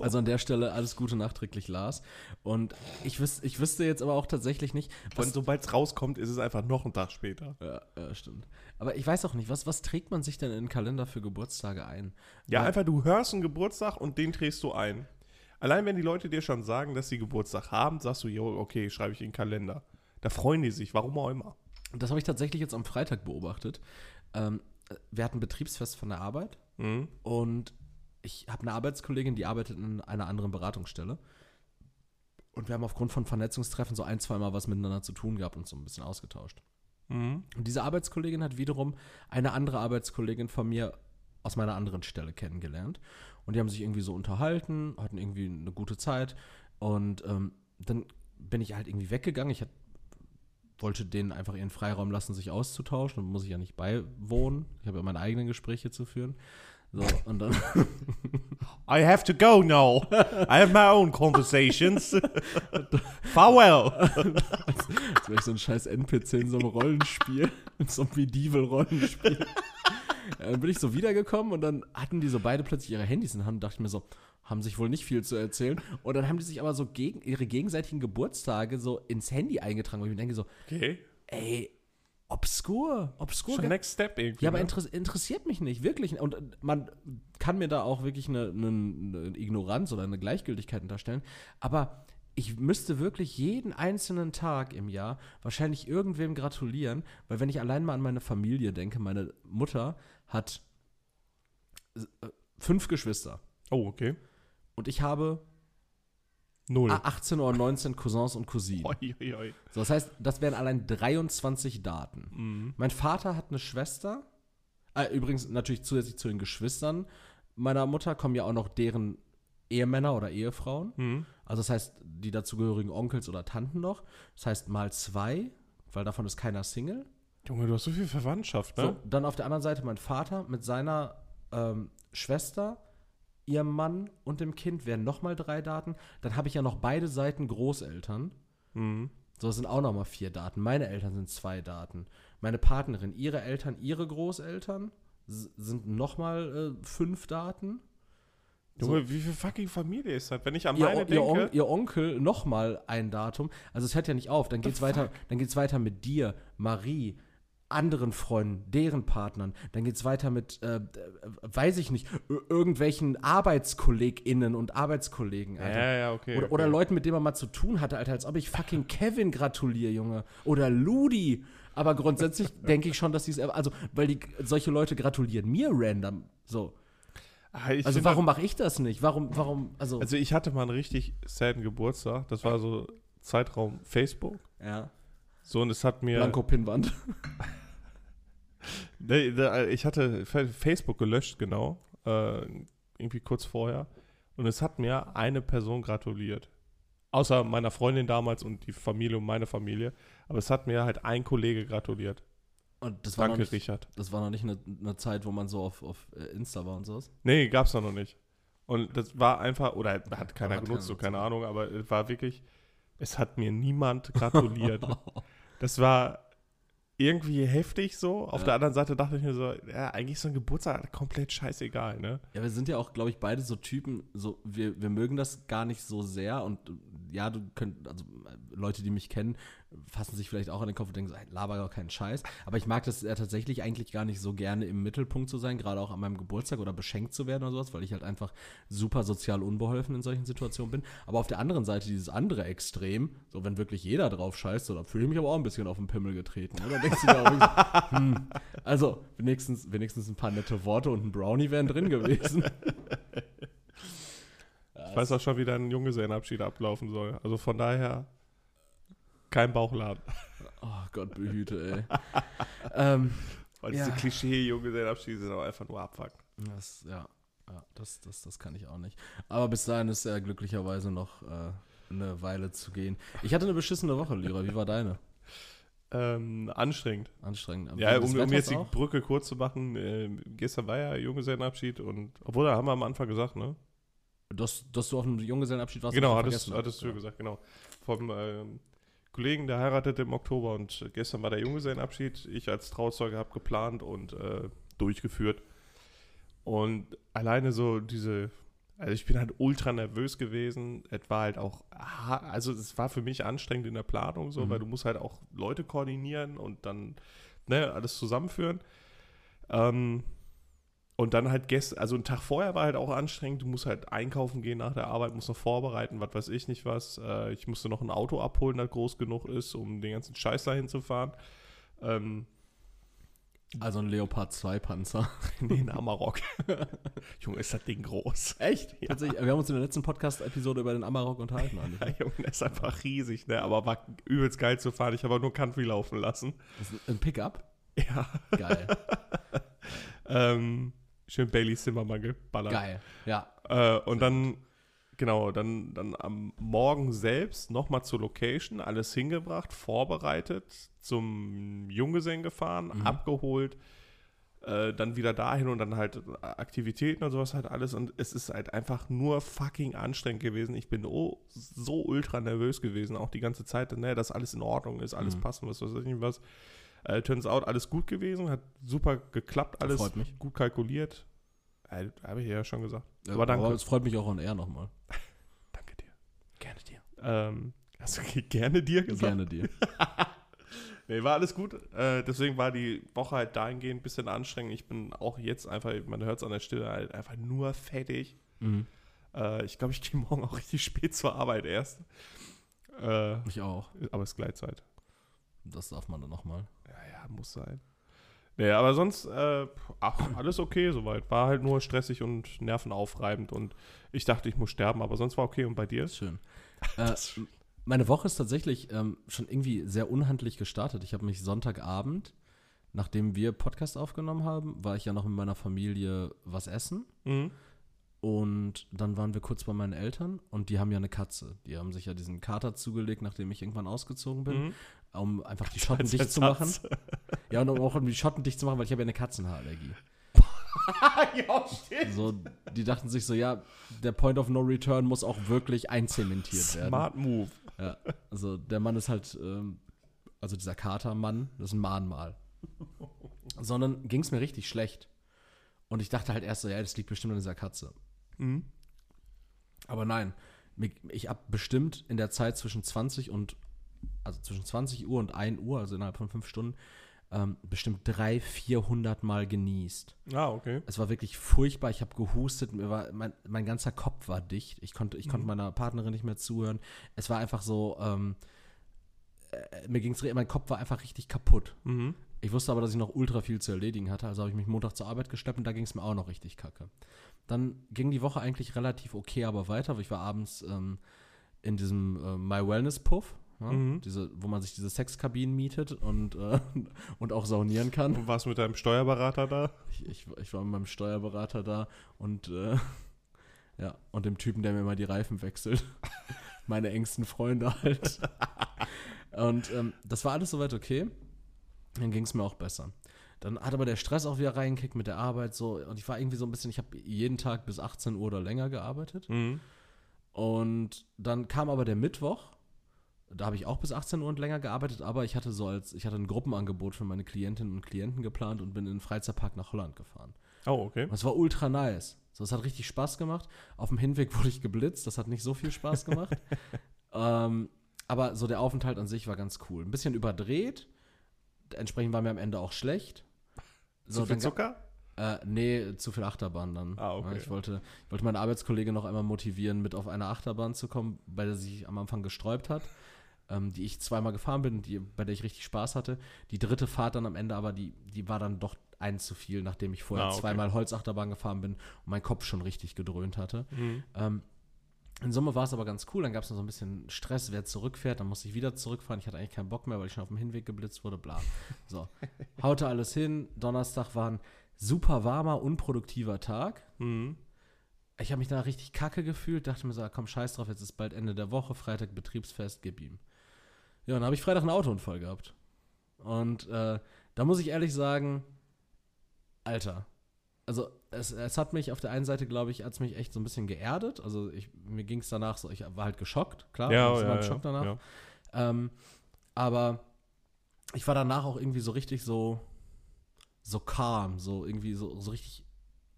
Also an der Stelle alles Gute nachträglich, Lars. Und ich, wüs ich wüsste jetzt aber auch tatsächlich nicht, Und sobald es rauskommt, ist es einfach noch ein Tag später. Ja, ja, stimmt. Aber ich weiß auch nicht, was, was trägt man sich denn in den Kalender für Geburtstage ein? Ja, Weil- einfach du hörst einen Geburtstag und den trägst du ein. Allein wenn die Leute dir schon sagen, dass sie Geburtstag haben, sagst du, jo, okay, schreibe ich in den Kalender. Da freuen die sich, warum auch immer. Das habe ich tatsächlich jetzt am Freitag beobachtet. Ähm, wir hatten Betriebsfest von der Arbeit Mhm. und ich habe eine Arbeitskollegin, die arbeitet in einer anderen Beratungsstelle. Und wir haben aufgrund von Vernetzungstreffen so ein, zweimal was miteinander zu tun gehabt und so ein bisschen ausgetauscht. Mhm. Und diese Arbeitskollegin hat wiederum eine andere Arbeitskollegin von mir aus meiner anderen Stelle kennengelernt. Und die haben sich irgendwie so unterhalten, hatten irgendwie eine gute Zeit. Und ähm, dann bin ich halt irgendwie weggegangen. Ich hat, wollte denen einfach ihren Freiraum lassen, sich auszutauschen. Und muss ich ja nicht beiwohnen. Ich habe ja meine eigenen Gespräche zu führen. So, und dann, I have to go now. I have my own conversations. Farewell. Als wäre ich so ein scheiß NPC in so einem Rollenspiel, in so einem Medieval-Rollenspiel. Ja, dann bin ich so wiedergekommen und dann hatten die so beide plötzlich ihre Handys in der Hand und dachte ich mir so, haben sich wohl nicht viel zu erzählen. Und dann haben die sich aber so gegen ihre gegenseitigen Geburtstage so ins Handy eingetragen, wo ich mir denke so, Okay. ey, obskur, obskur. Schon next step irgendwie. Ja, aber ne? interess interessiert mich nicht, wirklich. Und äh, man kann mir da auch wirklich eine, eine, eine Ignoranz oder eine Gleichgültigkeit unterstellen. Aber ich müsste wirklich jeden einzelnen Tag im Jahr wahrscheinlich irgendwem gratulieren, weil wenn ich allein mal an meine Familie denke, meine Mutter hat äh, fünf Geschwister Oh, okay. und ich habe Null. ah, 18 oder 19 Cousins und Cousinen. Oi, oi, oi. So, das heißt, das wären allein 23 Daten. Mhm. Mein Vater hat eine Schwester. Äh, übrigens natürlich zusätzlich zu den Geschwistern meiner Mutter kommen ja auch noch deren Ehemänner oder Ehefrauen. Mhm. Also das heißt, die dazugehörigen Onkels oder Tanten noch. Das heißt mal zwei, weil davon ist keiner Single. Junge, du hast so viel Verwandtschaft, ne? So, dann auf der anderen Seite mein Vater mit seiner ähm, Schwester, ihrem Mann und dem Kind wären nochmal drei Daten. Dann habe ich ja noch beide Seiten Großeltern. Mhm. So das sind auch nochmal vier Daten. Meine Eltern sind zwei Daten. Meine Partnerin, ihre Eltern, ihre Großeltern sind nochmal äh, fünf Daten. Junge, wie viel fucking Familie ist das? Wenn ich an Ihr, meine On- ihr, On denke. ihr Onkel nochmal ein Datum. Also es hört ja nicht auf. Dann geht's weiter, dann geht's weiter mit dir, Marie, anderen Freunden, deren Partnern. Dann geht es weiter mit, äh, äh, weiß ich nicht, irgendwelchen ArbeitskollegInnen und Arbeitskollegen, Alter. Ja, ja, okay. Oder, okay. oder Leuten, mit denen man mal zu tun hatte, Alter, als ob ich fucking Kevin gratuliere, Junge. Oder Ludi. Aber grundsätzlich denke ich schon, dass die es, also, weil die, solche Leute gratulieren mir random, so. Ah, also warum mache ich das nicht? Warum, warum, also. Also ich hatte mal einen richtig sadden Geburtstag. Das war so Zeitraum Facebook. Ja. So, und es hat mir. Blanko-Pinnwand. nee, ich hatte Facebook gelöscht, genau. Äh, irgendwie kurz vorher. Und es hat mir eine Person gratuliert. Außer meiner Freundin damals und die Familie und meine Familie. Aber es hat mir halt ein Kollege gratuliert. Und das war Danke, nicht, Richard. Das war noch nicht eine, eine, Zeit, wo man so auf, auf äh, Insta war und sowas? Nee, gab's noch nicht. Und das war einfach, oder hat keiner hat genutzt, so keine Ahnung, aber es war wirklich, es hat mir niemand gratuliert. das war irgendwie heftig so. Auf Ja. der anderen Seite dachte ich mir so, ja, eigentlich ist so ein Geburtstag komplett scheißegal, ne? Ja, wir sind ja auch, glaube ich, beide so Typen, so, wir, wir mögen das gar nicht so sehr und ja, du könnt, also äh, Leute, die mich kennen, fassen sich vielleicht auch an den Kopf und denken so, laber doch keinen Scheiß. Aber ich mag das ja tatsächlich eigentlich gar nicht so gerne im Mittelpunkt zu sein, gerade auch an meinem Geburtstag oder beschenkt zu werden oder sowas, weil ich halt einfach super sozial unbeholfen in solchen Situationen bin. Aber auf der anderen Seite dieses andere Extrem, so wenn wirklich jeder drauf scheißt, so, da fühle ich mich aber auch ein bisschen auf den Pimmel getreten. Oder denkst du auch so, hm, also wenigstens, wenigstens ein paar nette Worte und ein Brownie wären drin gewesen. Ich weiß auch schon, wie dein Junggesellenabschied ablaufen soll. Also von daher kein Bauchladen. Oh Gott behüte, ey. ähm, Weil Ja. diese Klischee-Junggesellenabschiede sind auch einfach nur Abfuck. das, ja, ja das, das, das kann ich auch nicht. Aber bis dahin ist ja glücklicherweise noch äh, eine Weile zu gehen. Ich hatte eine beschissene Woche, Lyra. Wie war deine? Ähm, anstrengend. Anstrengend. Aber Ja, um, um jetzt die auch? Brücke kurz zu machen, äh, gestern war ja Junggesellenabschied und, obwohl, da haben wir am Anfang gesagt, ne? Dass, dass du auf einem Junggesellenabschied warst. genau, hattest, hattest du Ja. gesagt, genau. Vom ähm, Kollegen, der heiratete im Oktober und gestern war der Junggesellenabschied. Ich als Trauzeuge habe geplant und äh, durchgeführt. Und alleine so diese, also ich bin halt ultra nervös gewesen. Es war halt auch, also es war für mich anstrengend in der Planung so, Mhm. weil du musst halt auch Leute koordinieren und dann ne, alles zusammenführen. Ähm, und dann halt gestern, also ein Tag vorher war halt auch anstrengend. Du musst halt einkaufen gehen nach der Arbeit, musst noch vorbereiten, was weiß ich nicht was. Äh, ich musste noch ein Auto abholen, das groß genug ist, um den ganzen Scheiß dahin zu fahren. Ähm, Also ein Leopard 2 Panzer. nee, ein Amarok. Junge, ist das Ding groß. Echt? Tatsächlich. Wir haben uns in der letzten Podcast-Episode über den Amarok unterhalten. Ja, Junge, der ist einfach riesig, ne? Aber war übelst geil zu fahren. Ich habe nur Country laufen lassen. Das ist ein Pickup? Ja. Geil. Ähm, schön Bailey Zimmermann geballert. Geil. Ja. Äh, und dann, genau, dann, dann am Morgen selbst nochmal zur Location, alles hingebracht, vorbereitet, zum Junggesellen gefahren, Mhm. abgeholt, äh, dann wieder dahin und dann halt Aktivitäten und sowas halt alles. Und es ist halt einfach nur fucking anstrengend gewesen. Ich bin oh, so ultra nervös gewesen, auch die ganze Zeit, ne, dass alles in Ordnung ist, alles Mhm. passen, was weiß ich nicht was. Äh, turns out, alles gut gewesen, hat super geklappt, alles Freut mich. gut kalkuliert. Äh, Habe ich ja schon gesagt. Ja, Aber danke. Aber es freut mich auch on air nochmal. Danke dir. Gerne dir. Ähm, hast du gerne dir gesagt? Gerne dir. Nee, war alles gut. Äh, deswegen war die Woche halt dahingehend ein bisschen anstrengend. Ich bin auch jetzt einfach, man hört es an der Stille, halt einfach nur fertig. Mhm. Äh, ich glaube, ich gehe morgen auch richtig spät zur Arbeit erst. Äh, Ich auch. aber es ist Gleitzeit. Das darf man dann nochmal. Ja, ja, muss sein. Nee, aber sonst, äh, ach, alles okay soweit. War halt nur stressig und nervenaufreibend und ich dachte, ich muss sterben, aber sonst war okay. Und bei dir? Ist schön. Äh, meine Woche ist tatsächlich ähm, schon irgendwie sehr unhandlich gestartet. Ich habe mich Sonntagabend, nachdem wir Podcast aufgenommen haben, war ich ja noch mit meiner Familie was essen. Mhm. Und dann waren wir kurz bei meinen Eltern und die haben ja eine Katze. Die haben sich ja diesen Kater zugelegt, nachdem ich irgendwann ausgezogen bin, Mhm. Um einfach die Schotten dicht zu machen. Ja, und um auch um die Schotten dicht zu machen, weil ich habe ja eine Katzenhaarallergie. ja, stimmt. So, die dachten sich so, ja, der Point of No Return muss auch wirklich einzementiert werden. Smart Move. Ja, also der Mann ist halt, ähm, also dieser Katermann, das ist ein Mahnmal. Sondern ging es mir richtig schlecht. Und ich dachte halt erst so, ja, das liegt bestimmt an dieser Katze. Mhm. Aber nein, ich habe bestimmt in der Zeit zwischen 20 und, also zwischen 20 Uhr und 1 Uhr, also innerhalb von fünf Stunden, ähm, bestimmt 300, 400 Mal genießt. Ah, okay. Es war wirklich furchtbar. Ich habe gehustet. Mir war, mein, mein ganzer Kopf war dicht. Ich konnte, ich konnte Mhm. meiner Partnerin nicht mehr zuhören. Es war einfach so, ähm, äh, mir ging's, mein Kopf war einfach richtig kaputt. Mhm. Ich wusste aber, dass ich noch ultra viel zu erledigen hatte, also habe ich mich Montag zur Arbeit geschleppt und da ging es mir auch noch richtig kacke. Dann ging die Woche eigentlich relativ okay, aber weiter. Ich war abends ähm, in diesem äh, My Wellness Puff, ja, Mhm. diese, wo man sich diese Sexkabinen mietet und, äh, und auch saunieren kann. Und warst du mit deinem Steuerberater da? Ich, ich, ich war mit meinem Steuerberater da und äh, ja, und dem Typen, der mir mal die Reifen wechselt. Meine engsten Freunde halt. und ähm, das war alles soweit okay. Dann ging es mir auch besser. Dann hat aber der Stress auch wieder reingekickt mit der Arbeit so und ich war irgendwie so ein bisschen, ich habe jeden Tag bis 18 Uhr oder länger gearbeitet. Mhm. Und dann kam aber der Mittwoch. Da habe ich auch bis 18 Uhr und länger gearbeitet, aber ich hatte so als, ich hatte ein Gruppenangebot für meine Klientinnen und Klienten geplant und bin in den Freizeitpark nach Holland gefahren. Oh, okay. Und es war ultra nice. So, es hat richtig Spaß gemacht. Auf dem Hinweg wurde ich geblitzt, das hat nicht so viel Spaß gemacht. ähm, aber so der Aufenthalt an sich war ganz cool. Ein bisschen überdreht. Entsprechend war mir am Ende auch schlecht. Zu viel Zucker? äh, nee, zu viel Achterbahn dann. Ah, okay. Ich wollte, ich wollte meine Arbeitskollege noch einmal motivieren, mit auf eine Achterbahn zu kommen, bei der sie sich am Anfang gesträubt hat, ähm, die ich zweimal gefahren bin, die, bei der ich richtig Spaß hatte. Die dritte Fahrt dann am Ende aber, die, die war dann doch ein zu viel, nachdem ich vorher Ah, okay. zweimal Holzachterbahn gefahren bin und mein Kopf schon richtig gedröhnt hatte. Mhm. Ähm, in Summe war es aber ganz cool. Dann gab es noch so ein bisschen Stress, wer zurückfährt. Dann musste ich wieder zurückfahren. Ich hatte eigentlich keinen Bock mehr, weil ich schon auf dem Hinweg geblitzt wurde. Bla. So. Haute alles hin. Donnerstag war ein super warmer, unproduktiver Tag. Mhm. Ich habe mich da richtig kacke gefühlt. Dachte mir so, ah, komm, scheiß drauf, jetzt ist bald Ende der Woche. Freitag Betriebsfest, gib ihm. Ja, dann habe ich Freitag einen Autounfall gehabt. Und äh, da muss ich ehrlich sagen, Alter. Also es, es hat mich auf der einen Seite, glaube ich, hat es mich echt so ein bisschen geerdet. Also ich, mir ging es danach so, ich war halt geschockt, klar. Ja, ja, war ja, Schock danach. ja. Ähm, aber ich war danach auch irgendwie so richtig so, so calm, so irgendwie so, so richtig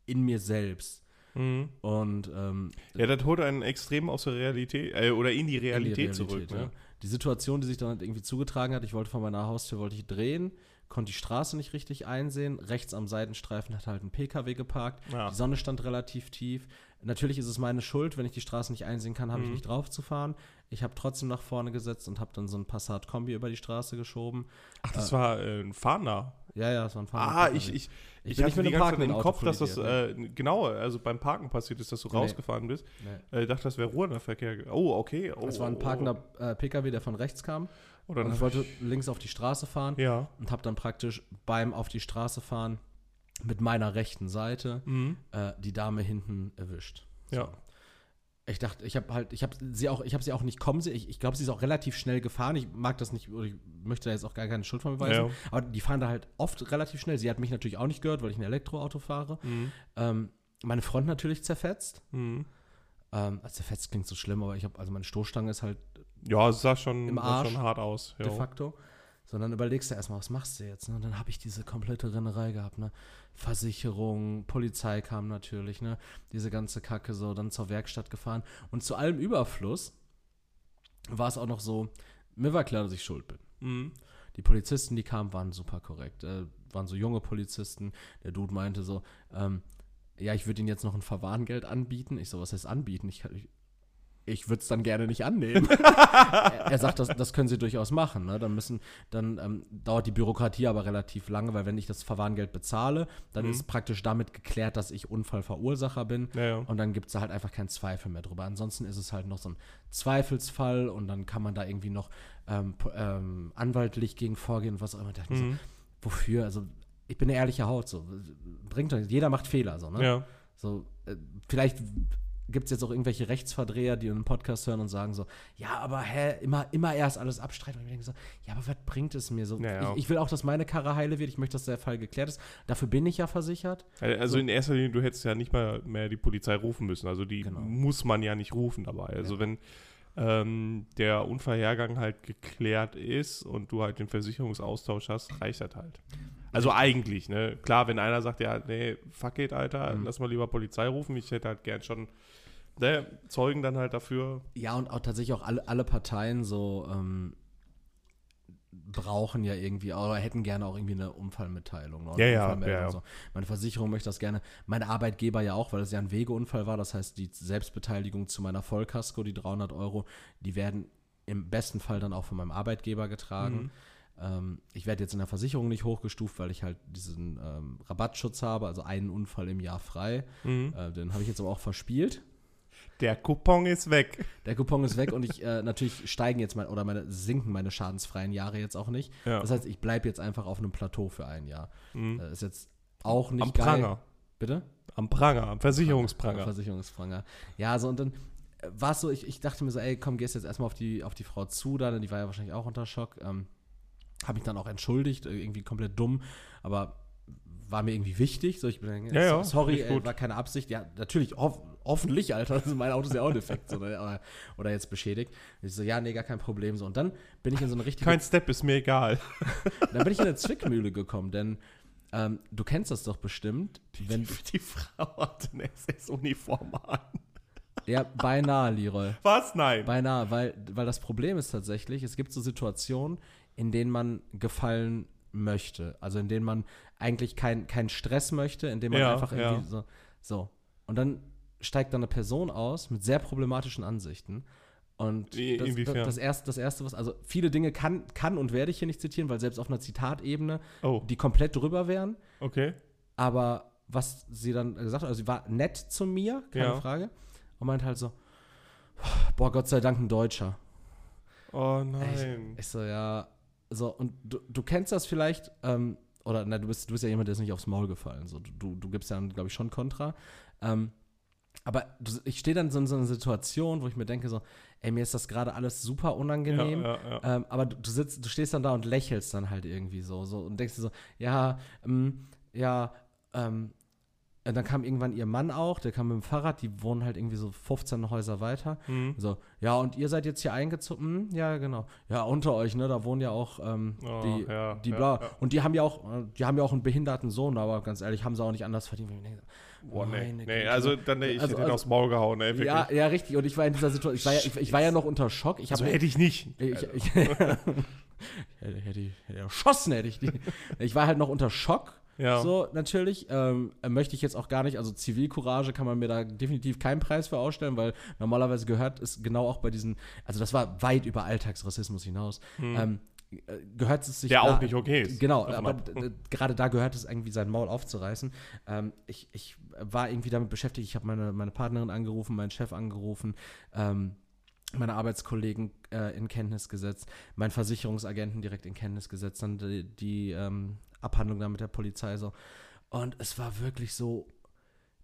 in mir selbst. Mhm. Und ähm, Ja, das holt einen extrem aus der Realität, äh, oder in die Realität, in die zurück. ja. Ne? Die Situation, die sich dann halt irgendwie zugetragen hat, ich wollte von meiner Haustür wollte ich drehen, konnte die Straße nicht richtig einsehen. Rechts am Seitenstreifen hat halt ein PKW geparkt. Ja. Die Sonne stand relativ tief. Natürlich ist es meine Schuld, wenn ich die Straße nicht einsehen kann, habe ich Mhm. nicht drauf zu fahren. Ich habe trotzdem nach vorne gesetzt und habe dann so ein Passat-Kombi über die Straße geschoben. Ach, das war äh, ein Fahrender. Ja, ja, das war ein fahrender Ah, ich, ich, Ich ich, hatte die einem ganze Zeit im Kopf, dass das, äh, genau, also beim Parken passiert ist, dass du Nee. rausgefahren bist. Nee. Äh, ich dachte, das wäre Ruhrnahverkehr. Oh, okay. Oh, Es war ein oh, parkender äh, PKW, der von rechts kam. Oh, oder Und ich wollte links auf die Straße fahren ja. und habe dann praktisch beim auf die Straße fahren mit meiner rechten Seite Mhm. äh, die Dame hinten erwischt. Ja. Ich dachte, ich habe halt, ich habe sie auch, ich habe sie auch nicht kommen sehen. Ich, ich glaube, sie ist auch relativ schnell gefahren. Ich mag das nicht, oder ich möchte da jetzt auch gar keine Schuld von mir weisen. Ja. Aber die fahren da halt oft relativ schnell. Sie hat mich natürlich auch nicht gehört, weil ich ein Elektroauto fahre. Mhm. Ähm, meine Front natürlich zerfetzt. Mhm. Ähm, also zerfetzt klingt so schlimm, aber ich habe, also meine Stoßstange ist halt Ja, es sah schon, Im sah Arsch. schon hart aus. de Ja. facto. Sondern überlegst du erstmal, was machst du jetzt? Ne? Und dann habe ich diese komplette Rennerei gehabt, ne? Versicherung, Polizei kam natürlich, ne? Diese ganze Kacke so, dann zur Werkstatt gefahren. Und zu allem Überfluss war es auch noch so, mir war klar, dass ich schuld bin. Mhm. Die Polizisten, die kamen, waren super korrekt. Äh, waren so junge Polizisten. Der Dude meinte so, ähm, ja, ich würde Ihnen jetzt noch ein Verwarngeld anbieten. Ich so, was heißt anbieten? Ich, ich, ich würde es dann gerne nicht annehmen. er, er sagt, das, das können Sie durchaus machen. Ne? Dann müssen, dann ähm, dauert die Bürokratie aber relativ lange, weil wenn ich das Verwarngeld bezahle, dann Mhm. ist praktisch damit geklärt, dass ich Unfallverursacher bin. Ja, ja. Und dann gibt es da halt einfach keinen Zweifel mehr drüber. Ansonsten ist es halt noch so ein Zweifelsfall und dann kann man da irgendwie noch ähm, ähm, anwaltlich gegen vorgehen und was auch immer. Mhm. so, wofür? Also, ich bin eine ehrliche Haut, so. Bringt doch, jeder macht Fehler, so, ne? ja. So, äh, vielleicht gibt es jetzt auch irgendwelche Rechtsverdreher, die einen Podcast hören und sagen so, ja, aber hä, immer, immer erst alles abstreiten. Und ich denke so, ja, aber was bringt es mir so? Ja, ja. Ich, ich will auch, dass meine Karre heile wird. Ich möchte, dass der Fall geklärt ist. Dafür bin ich ja versichert. Also in erster Linie, du hättest ja nicht mal mehr die Polizei rufen müssen. Also die Genau. muss man ja nicht rufen dabei. Also wenn ähm, der Unfallhergang halt geklärt ist und du halt den Versicherungsaustausch hast, reicht das halt. Also eigentlich, ne? Klar, wenn einer sagt, ja, nee, fuck it, Alter, Mhm. lass mal lieber Polizei rufen. Ich hätte halt gern schon ne, Zeugen dann halt dafür. Ja, und auch tatsächlich auch alle, alle Parteien so ähm, brauchen ja irgendwie, oder hätten gerne auch irgendwie eine Unfallmitteilung. Oder Ja, eine ja, ja, ja. So. Meine Versicherung möchte das gerne. Mein Arbeitgeber ja auch, weil es ja ein Wegeunfall war. Das heißt, die Selbstbeteiligung zu meiner Vollkasko, die 300 Euro, die werden im besten Fall dann auch von meinem Arbeitgeber getragen. Mhm. Ähm, ich werde jetzt in der Versicherung nicht hochgestuft, weil ich halt diesen ähm, Rabattschutz habe, also einen Unfall im Jahr frei. Mhm. Äh, den habe ich jetzt aber auch verspielt. Der Coupon ist weg. Der Coupon ist weg und ich äh, natürlich steigen jetzt mal oder meine sinken meine schadensfreien Jahre jetzt auch nicht. Ja. Das heißt, ich bleibe jetzt einfach auf einem Plateau für ein Jahr. Mhm. Äh, ist jetzt auch nicht Am geil. Pranger. Bitte? Am Pranger, am Versicherungspranger. Versicherungspranger. Ja, also und dann war es so, ich, ich dachte mir so, ey, komm, gehst jetzt erstmal auf die, auf die Frau zu, da, denn die war ja wahrscheinlich auch unter Schock. Ähm, habe mich dann auch entschuldigt, äh, irgendwie komplett dumm, aber war mir irgendwie wichtig. So, ich bin dann, Ja, ja, so, sorry, ey, war keine Absicht. Ja, natürlich, hoff, hoffentlich, Alter. Also mein Auto ist ja auch defekt so, ne, aber, oder jetzt beschädigt. Ich so, ja, nee, gar kein Problem. So. Und dann bin ich in so eine richtige Kein Step ist mir egal. dann bin ich in eine Zwickmühle gekommen, denn ähm, du kennst das doch bestimmt, wenn Die Frau hat eine SS-Uniform an. ja beinahe, Leroy, Was? Nein. beinahe, weil weil das Problem ist tatsächlich, es gibt so Situationen, in denen man gefallen möchte, also in denen man eigentlich keinen keinen Stress möchte, in denen man Ja, einfach irgendwie ja. so so und dann steigt da eine Person aus mit sehr problematischen Ansichten. Und Wie- das, inwiefern? das, erste, das erste, was, also viele Dinge kann, kann und werde ich hier nicht zitieren, weil selbst auf einer Zitatebene Oh, die komplett drüber wären. okay. Aber was sie dann gesagt hat, also sie war nett zu mir, keine Ja. Frage, und meint halt so, boah, Gott sei Dank ein Deutscher. Oh nein. Ich so, ja, so, und du, du kennst das vielleicht, ähm, oder na, du bist, du bist ja jemand, der ist nicht aufs Maul gefallen. So, du, du gibst dann, glaube ich, schon Kontra. Ähm, aber ich stehe dann so in so einer Situation, wo ich mir denke, so, ey, mir ist das gerade alles super unangenehm. Ja, ja, ja. Ähm, aber du, du sitzt, du stehst dann da und lächelst dann halt irgendwie so, so und denkst dir so, ja, ähm, ja, ähm, dann kam irgendwann ihr Mann auch, der kam mit dem Fahrrad, die wohnen halt irgendwie so 15 Häuser weiter. Hm. So, ja, und ihr seid jetzt hier eingezogen? Hm, ja, genau. Ja, unter euch, ne, da wohnen ja auch ähm, Oh, die, ja, die ja, bla. ja. Und die haben ja auch, äh, die haben ja auch einen behinderten Sohn, aber ganz ehrlich, haben sie auch nicht anders verdient. Ich Boah, nee. nee. Also dann nee, ich Also- hätte also- aufs Maul gehauen, ey, wirklich. Ja, ja, richtig. Und ich war in dieser Situation, ich war ja, ich, ich war ja noch unter Schock. Ich also habe hätte ich nicht. ich, ich, hätte, hätte, ich- hätte erschossen, hätte ich die. Ich war halt noch unter Schock. Ja. So, natürlich. Ähm, möchte ich jetzt auch gar nicht, also Zivilcourage kann man mir da definitiv keinen Preis für ausstellen, weil normalerweise gehört es genau auch bei diesen, also das war weit über Alltagsrassismus hinaus, ähm, äh, gehört es sich. Der da- auch nicht okay ist. Genau, Davon aber gerade da gehört es irgendwie sein Maul aufzureißen. Ähm, ich, ich war irgendwie damit beschäftigt, ich habe meine, meine Partnerin angerufen, meinen Chef angerufen, ähm, meine Arbeitskollegen äh, in Kenntnis gesetzt, meinen Versicherungsagenten direkt in Kenntnis gesetzt, dann die, die ähm, Abhandlung da mit der Polizei so. Und es war wirklich so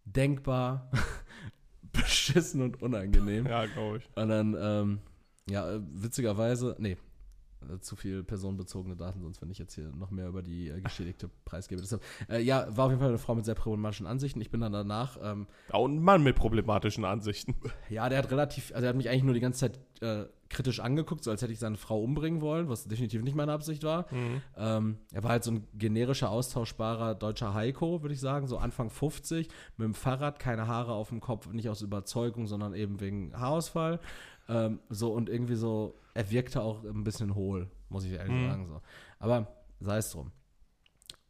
denkbar beschissen und unangenehm. Ja, glaube ich. Und dann, ähm, ja, äh, witzigerweise, nee, zu viel personenbezogene Daten, sonst wenn ich jetzt hier noch mehr über die äh, Geschädigte preisgebe. Deshalb, äh, ja, war auf jeden Fall eine Frau mit sehr problematischen Ansichten. Ich bin dann danach, ähm, Ja, und ein Mann mit problematischen Ansichten. ja, der hat relativ, also er hat mich eigentlich nur die ganze Zeit äh, kritisch angeguckt, so als hätte ich seine Frau umbringen wollen, was definitiv nicht meine Absicht war. Ähm, er war halt so ein generischer, austauschbarer deutscher Heiko, würde ich sagen, so Anfang 50, mit dem Fahrrad, keine Haare auf dem Kopf, nicht aus Überzeugung, sondern eben wegen Haarausfall. Ähm, so und irgendwie so, er wirkte auch ein bisschen hohl, muss ich ehrlich Mhm. sagen. So. Aber sei es drum.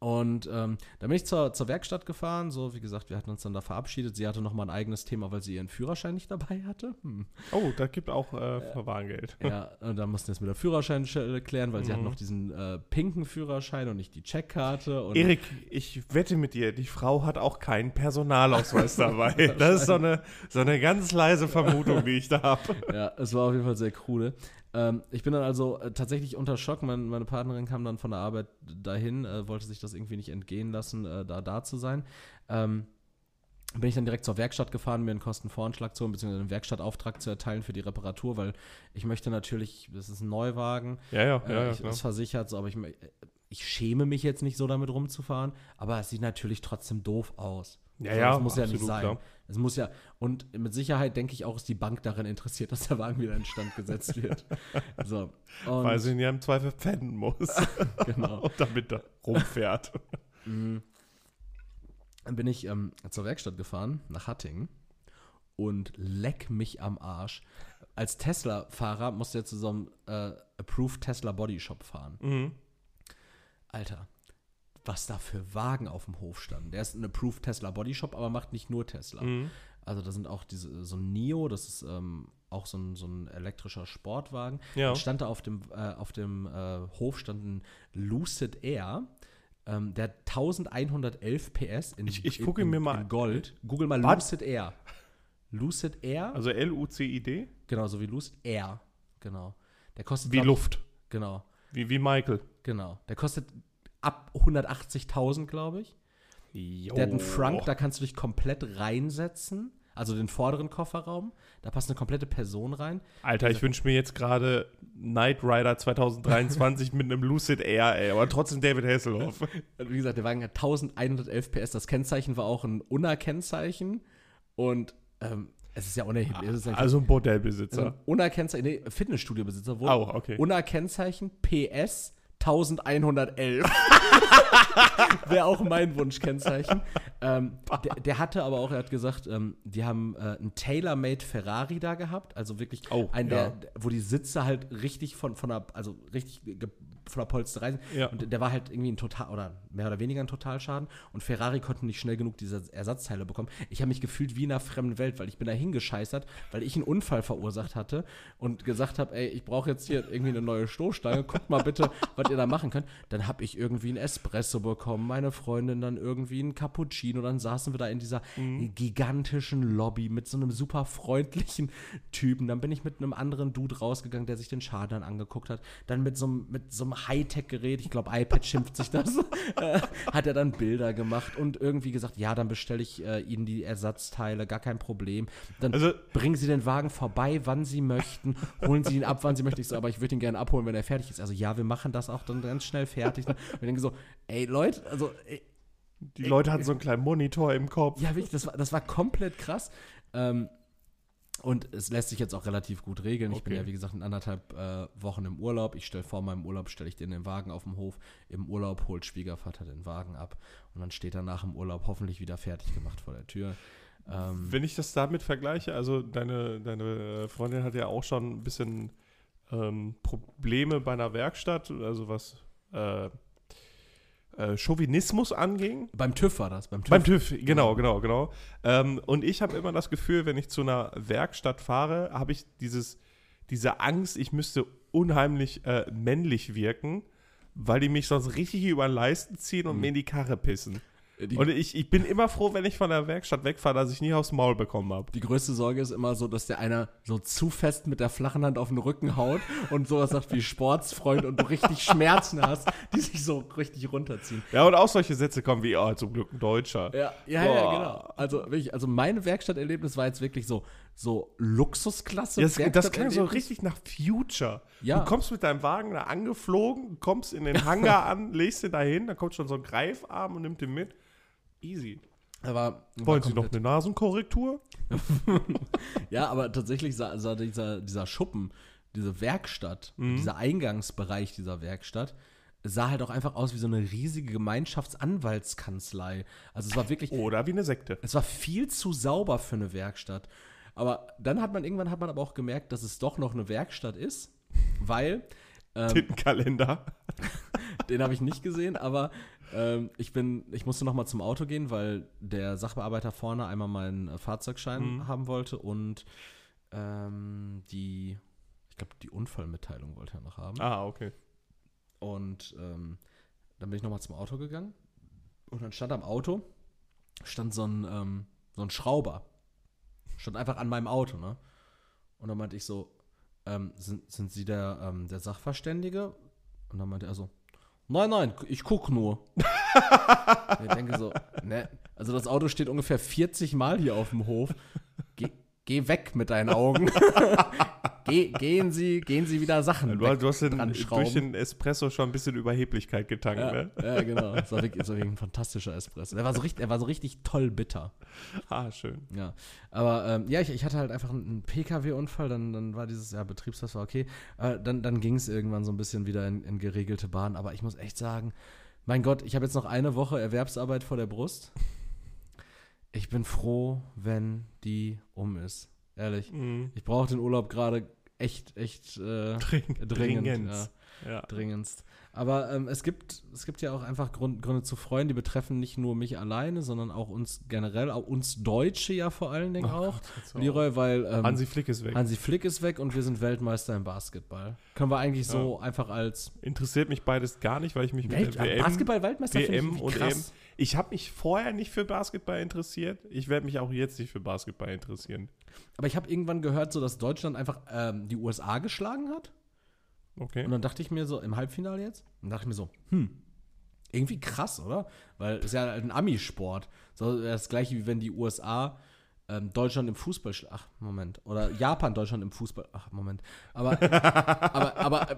Und ähm, dann bin ich zur, zur Werkstatt gefahren. So, wie gesagt, wir hatten uns dann da verabschiedet. Sie hatte noch mal ein eigenes Thema, weil sie ihren Führerschein nicht dabei hatte. Hm. Oh, da gibt auch äh, Verwarngeld. Ja, und dann mussten wir es mit der Führerscheinstelle klären, weil sie hatten Mhm. noch diesen äh, pinken Führerschein und nicht die Checkkarte. Und Erik, ich wette mit dir, die Frau hat auch keinen Personalausweis dabei. Das ist so eine, so eine ganz leise Vermutung, die ich da habe. ja, es war auf jeden Fall sehr cool. Ähm, ich bin dann also äh, tatsächlich unter Schock. Mein, meine Partnerin kam dann von der Arbeit dahin, äh, wollte sich das irgendwie nicht entgehen lassen, äh, da da zu sein. Ähm, bin ich dann direkt zur Werkstatt gefahren, mir einen Kostenvoranschlag zu holen, beziehungsweise einen Werkstattauftrag zu erteilen für die Reparatur, weil ich möchte natürlich, das ist ein Neuwagen, Ja, ja, äh, ja. ja ich, ist versichert, so, aber ich, mö- ich schäme mich jetzt nicht so damit rumzufahren, aber es sieht natürlich trotzdem doof aus. Ja, ja, das muss ja nicht absolut, sein. klar. Es muss ja, und mit Sicherheit denke ich auch, ist die Bank daran interessiert, dass der Wagen wieder in Stand gesetzt wird. So. Weil sie ihn ja im Zweifel pfänden muss. genau. Und damit er rumfährt. Mhm. Dann bin ich ähm, zur Werkstatt gefahren, nach Hattingen. Und leck mich am Arsch. als Tesla-Fahrer musst du ja zu so einem äh, Approved Tesla Body Shop fahren. Mhm. Alter, was da für Wagen auf dem Hof standen. Der ist ein Approved Tesla Body Shop, aber macht nicht nur Tesla. Mhm. Also da sind auch diese, so ein Nio, das ist ähm, auch so ein, so ein elektrischer Sportwagen. Ja. Dann stand da auf dem, äh, auf dem äh, Hof stand ein Lucid Air. Ähm, der hat 1111 PS in, Ich- ich in- gucke in, mir mal- in Gold. Google mal Was? Lucid Air. Lucid Air, Also L-U-C-I-D? genau, so wie Lucid Air. Genau. Der kostet Wie glaub- Luft. Genau, Wie, wie Michael. genau. Der kostet ab 180.000, glaube ich. Jo. Der hat einen Frunk, da kannst du dich komplett reinsetzen. Also den vorderen Kofferraum. Da passt eine komplette Person rein. Alter, ich wünsche mir jetzt gerade Knight Rider 2023 mit einem Lucid Air, ey, aber trotzdem David Hasselhoff. Wie gesagt, der Wagen hat 1111 PS. Das Kennzeichen war auch ein Unna-Kennzeichen. Und ähm, es ist ja unerheblich. Es ist ja Also ein also Bordellbesitzer. ein Unna-Kennzeichen, nee, Fitnessstudio-Besitzer wohl. Auch, okay. Unna-Kennzeichen PS 1111. Wäre auch mein Wunschkennzeichen. Ähm, der, der hatte aber auch, er hat gesagt, ähm, die haben äh, einen Tailor-Made Ferrari da gehabt. Also wirklich Oh, ein, ja. der, wo die Sitze halt richtig von, von der, also richtig der Polsterei. Ja. Und der war halt irgendwie ein Total, oder mehr oder weniger ein Totalschaden. Und Ferrari konnten nicht schnell genug diese Ersatzteile bekommen. Ich habe mich gefühlt wie in einer fremden Welt, weil ich bin da hingescheißert, weil ich einen Unfall verursacht hatte und gesagt habe, ey, ich brauche jetzt hier irgendwie eine neue Stoßstange. Guckt mal bitte, was ihr da machen könnt. Dann habe ich irgendwie einen Espresso bekommen, meine Freundin dann irgendwie einen Cappuccino. Dann saßen wir da in dieser gigantischen Lobby mit so einem super freundlichen Typen. Dann bin ich mit einem anderen Dude rausgegangen, der sich den Schaden dann angeguckt hat. Dann mit so mit so einem Hightech-Gerät, ich glaube iPad schimpft sich das, äh, hat er dann Bilder gemacht und irgendwie gesagt, ja, dann bestelle ich äh, Ihnen die Ersatzteile, gar kein Problem. Dann Also- bringen Sie den Wagen vorbei, wann Sie möchten, holen Sie ihn ab, wann Sie möchten. Ich so, aber ich würde ihn gerne abholen, wenn er fertig ist. Also ja, wir machen das auch dann ganz schnell fertig. Und ich denke so, ey Leute, also ey, Die Leute hatten so einen kleinen Monitor im Kopf. ja, wirklich, das war, das war komplett krass. Ähm, und es lässt sich jetzt auch relativ gut regeln. Ich bin Okay. ja, wie gesagt, in anderthalb äh, Wochen im Urlaub. Ich stelle vor meinem Urlaub, stelle ich den, den Wagen auf dem Hof. Im Urlaub holt Schwiegervater den Wagen ab. Und dann steht er nach dem Urlaub hoffentlich wieder fertig gemacht vor der Tür. Ähm, Wenn ich das damit vergleiche, also deine, deine Freundin hat ja auch schon ein bisschen ähm, Probleme bei einer Werkstatt, also was äh, äh, Chauvinismus anging. beim TÜV war das. Beim TÜV. Beim TÜV, genau, genau, genau. Ähm, und ich habe immer das Gefühl, wenn ich zu einer Werkstatt fahre, habe ich dieses, diese Angst, ich müsste unheimlich äh, männlich wirken, weil die mich sonst richtig über den Leisten ziehen und mir in die Karre pissen. Die, Und ich, ich bin immer froh, wenn ich von der Werkstatt wegfahre, dass ich nie aufs Maul bekommen habe. die größte Sorge ist immer so, dass der einer so zu fest mit der flachen Hand auf den Rücken haut und sowas sagt wie Sportsfreund und du richtig Schmerzen hast, die sich so richtig runterziehen. Ja, und auch solche Sätze kommen wie, oh, zum Glück ein Deutscher. Ja, ja, ja, genau. Also, wirklich, also mein Werkstatterlebnis war jetzt wirklich so, so Luxusklasse. Das, das klang so richtig nach Future. Ja. Du kommst mit deinem Wagen da angeflogen, kommst in den Hangar an, legst den da hin, dann kommt schon so ein Greifarm und nimmt den mit. Easy. Aber Wollen Sie noch eine Nasenkorrektur? Ja, aber tatsächlich sah, sah dieser, dieser Schuppen, diese Werkstatt, Mhm. dieser Eingangsbereich dieser Werkstatt, sah halt auch einfach aus wie so eine riesige Gemeinschaftsanwaltskanzlei. Also es war wirklich, Oder wie eine Sekte. es war viel zu sauber für eine Werkstatt. Aber dann hat man irgendwann hat man aber auch gemerkt, dass es doch noch eine Werkstatt ist, weil ähm, Tintenkalender. den habe ich nicht gesehen, aber ähm, ich bin, ich musste noch mal zum Auto gehen, weil der Sachbearbeiter vorne einmal meinen äh, Fahrzeugschein Mhm. haben wollte und ähm, die, ich glaube, die Unfallmitteilung wollte er noch haben. Ah, okay. Und ähm, dann bin ich noch mal zum Auto gegangen und dann stand am Auto stand so ein ähm, so ein Schrauber, stand einfach an meinem Auto, ne? Und dann meinte ich so, ähm, sind, sind Sie der, ähm, der Sachverständige? Und dann meinte er so, nein, nein, ich guck nur. Ich denke so, ne, also das Auto steht ungefähr 40 Mal hier auf dem Hof. Geh, geh weg mit deinen Augen. Geh, gehen Sie, gehen Sie wieder Sachen Du, weg du hast den, durch den Espresso schon ein bisschen Überheblichkeit getankt, Ja, ne? ja, genau. Das war, wirklich, das war wirklich ein fantastischer Espresso. Er war so richtig, er war so richtig toll bitter. Ah, schön. Ja. Aber ähm, ja, ich, ich hatte halt einfach einen, Pkw-Unfall, dann, dann war dieses, ja, Betriebstest war okay. Äh, dann dann ging es irgendwann so ein bisschen wieder in, in geregelte Bahn. Aber ich muss echt sagen, mein Gott, ich habe jetzt noch eine Woche Erwerbsarbeit vor der Brust. Ich bin froh, wenn die um ist. Ehrlich. Mhm. Ich brauche den Urlaub gerade echt, echt äh, Dring, dringend. dringend. Ja. Ja. dringendst. Aber ähm, es, gibt, es gibt ja auch einfach Grund, Gründe zu freuen, die betreffen nicht nur mich alleine, sondern auch uns generell, auch uns Deutsche ja vor allen Dingen Oh auch. Gott. Leroy, weil ähm, Hansi Flick ist weg. Hansi Flick ist weg und wir sind Weltmeister im Basketball. Können wir eigentlich so einfach als Interessiert mich beides gar nicht, weil ich mich mit Welt der WM, Basketball-Weltmeister finde ich WM irgendwie und. EM. Ich habe mich vorher nicht für Basketball interessiert. Ich werde mich auch jetzt nicht für Basketball interessieren. Aber ich habe irgendwann gehört, so dass Deutschland einfach ähm, die USA geschlagen hat. Okay. Und dann dachte ich mir so, im Halbfinale jetzt, dann dachte ich mir so, hm, irgendwie krass, oder? Weil es ist ja halt ein Ami-Sport. So das gleiche wie wenn die USA ähm, Deutschland im Fußball Ach, Moment. Oder Japan Deutschland im Fußball. Ach, Moment. Aber, aber, aber äh,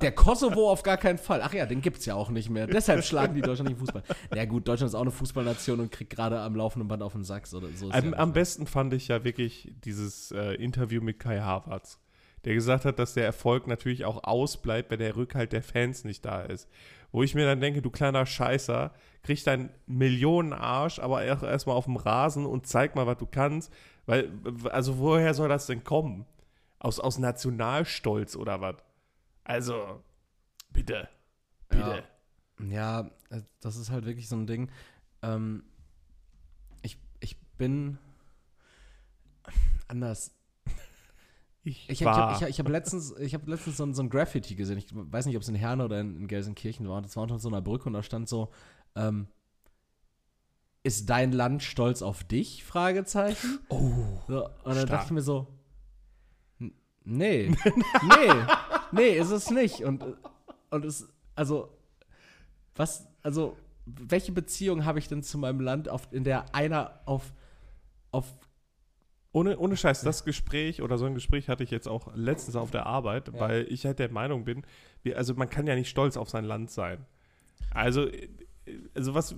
der Kosovo auf gar keinen Fall. Ach ja, den gibt es ja auch nicht mehr. Deshalb schlagen die Deutschland nicht im Fußball. Ja gut, Deutschland ist auch eine Fußballnation und kriegt gerade am laufenden Band auf den Sack. So, so Am, ja am besten fand ich ja wirklich dieses äh, Interview mit Kai Havertz, der gesagt hat, dass der Erfolg natürlich auch ausbleibt, wenn der Rückhalt der Fans nicht da ist. Wo ich mir dann denke, du kleiner Scheißer, krieg deinen Millionenarsch, aber erst- erstmal auf dem Rasen und zeig mal, was du kannst. Weil, also woher soll das denn kommen? Aus, aus Nationalstolz oder was? Also, bitte. Bitte. Ja, äh, das ist halt wirklich so ein Ding. Ähm, ich, ich bin anders. Ich, Ich, ich war. habe ich, ich hab letztens, ich hab letztens so, ein- so ein Graffiti gesehen. Ich weiß nicht, ob es in Herne oder in, in Gelsenkirchen war. Das war unter so einer Brücke und da stand so: ähm, Ist dein Land stolz auf dich? Fragezeichen. oh. So, und dann Stark. dachte ich mir so: "N- Nee, nee, nee, ist es nicht. Und, und es, also, was, also, welche Beziehung habe ich denn zu meinem Land, auf, in der einer auf, auf Ohne, ohne Scheiß, das Gespräch oder so ein Gespräch hatte ich jetzt auch letztens auf der Arbeit, Ja. weil ich halt der Meinung bin, wir, also man kann ja nicht stolz auf sein Land sein. Also, äh, also was,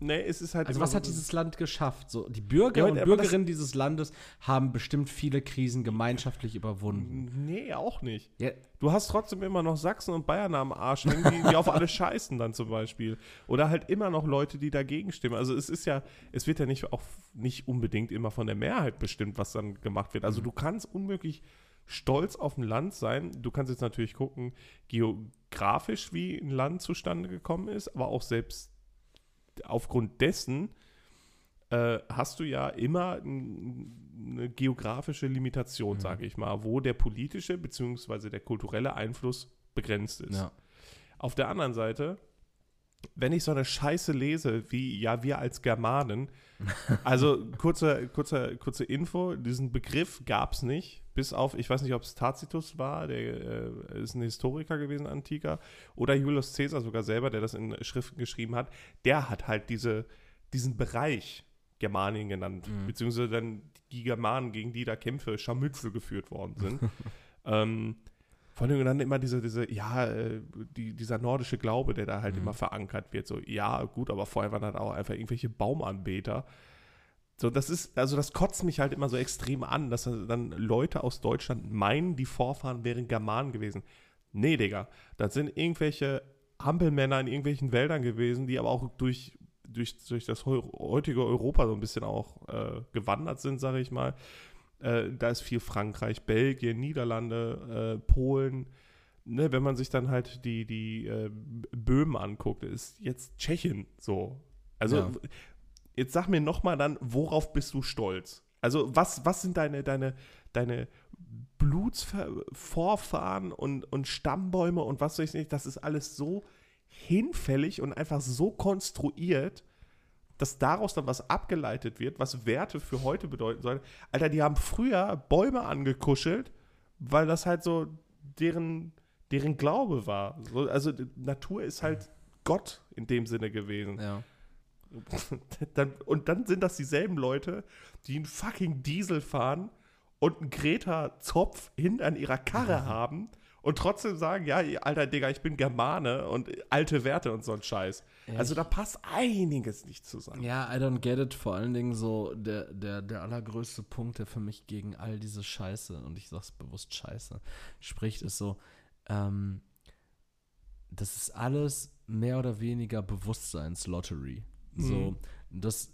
ne, es ist halt. Also was so- hat dieses Land geschafft? So, die Bürger Ja, und Bürgerinnen dieses Landes haben bestimmt viele Krisen gemeinschaftlich überwunden. Nee, auch nicht. Ja, Du hast trotzdem immer noch Sachsen und Bayern am Arsch, die, die auf alle scheißen dann zum Beispiel. Oder halt immer noch Leute, die dagegen stimmen. Also es ist ja, es wird ja nicht auch nicht unbedingt immer von der Mehrheit bestimmt, was dann gemacht wird. Also du kannst unmöglich stolz auf ein Land sein. Du kannst jetzt natürlich gucken, geografisch, wie ein Land zustande gekommen ist, aber auch selbst aufgrund dessen äh, hast du ja immer eine geografische Limitation, Mhm. sage ich mal, wo der politische bzw. der kulturelle Einfluss begrenzt ist. ja. Auf der anderen Seite, wenn ich so eine Scheiße lese, wie ja, wir als Germanen, also kurze, kurze, kurze Info, diesen Begriff gab es nicht, bis auf, ich weiß nicht, ob es Tacitus war, der äh, ist ein Historiker gewesen, antiker, oder Julius Caesar sogar selber, der das in Schriften geschrieben hat, der hat halt diese, diesen Bereich Germanien genannt, Mhm. beziehungsweise dann die Germanen, gegen die da Kämpfe, Scharmützel geführt worden sind. ähm, vor allem dann immer diese, diese, ja, äh, die, dieser nordische Glaube, der da halt Mhm. immer verankert wird. So, ja, gut, aber vorher waren dann auch einfach irgendwelche Baumanbeter. So, das ist, also das kotzt mich halt immer so extrem an, dass dann Leute aus Deutschland meinen, die Vorfahren wären Germanen gewesen. Nee, Digga, das sind irgendwelche Hampelmänner in irgendwelchen Wäldern gewesen, die aber auch durch, durch, durch das heu- heutige Europa so ein bisschen auch äh, gewandert sind, sage ich mal. Äh, da ist viel Frankreich, Belgien, Niederlande, äh, Polen. Ne, wenn man sich dann halt die, die äh, Böhmen anguckt, ist jetzt Tschechien so. Also Ja. Jetzt sag mir nochmal dann, worauf bist du stolz? Also was, was sind deine, deine, deine Blutsvorfahren und, und Stammbäume und was weiß ich nicht, das ist alles so hinfällig und einfach so konstruiert, dass daraus dann was abgeleitet wird, was Werte für heute bedeuten soll. Alter, die haben früher Bäume angekuschelt, weil das halt so deren, deren Glaube war. So, also Natur ist halt Gott in dem Sinne gewesen. ja. dann, und dann sind das dieselben Leute, die einen fucking Diesel fahren und einen Greta-Zopf hinten an ihrer Karre haben und trotzdem sagen, ja, alter Digga, ich bin Germane und alte Werte und so ein Scheiß. Also ich- da passt einiges nicht zusammen. Ja, I don't get it. Vor allen Dingen so der, der, der allergrößte Punkt, der für mich gegen all diese Scheiße, und ich sag's bewusst Scheiße, spricht, ist so, ähm, das ist alles mehr oder weniger Bewusstseinslottery. So, Mhm. dass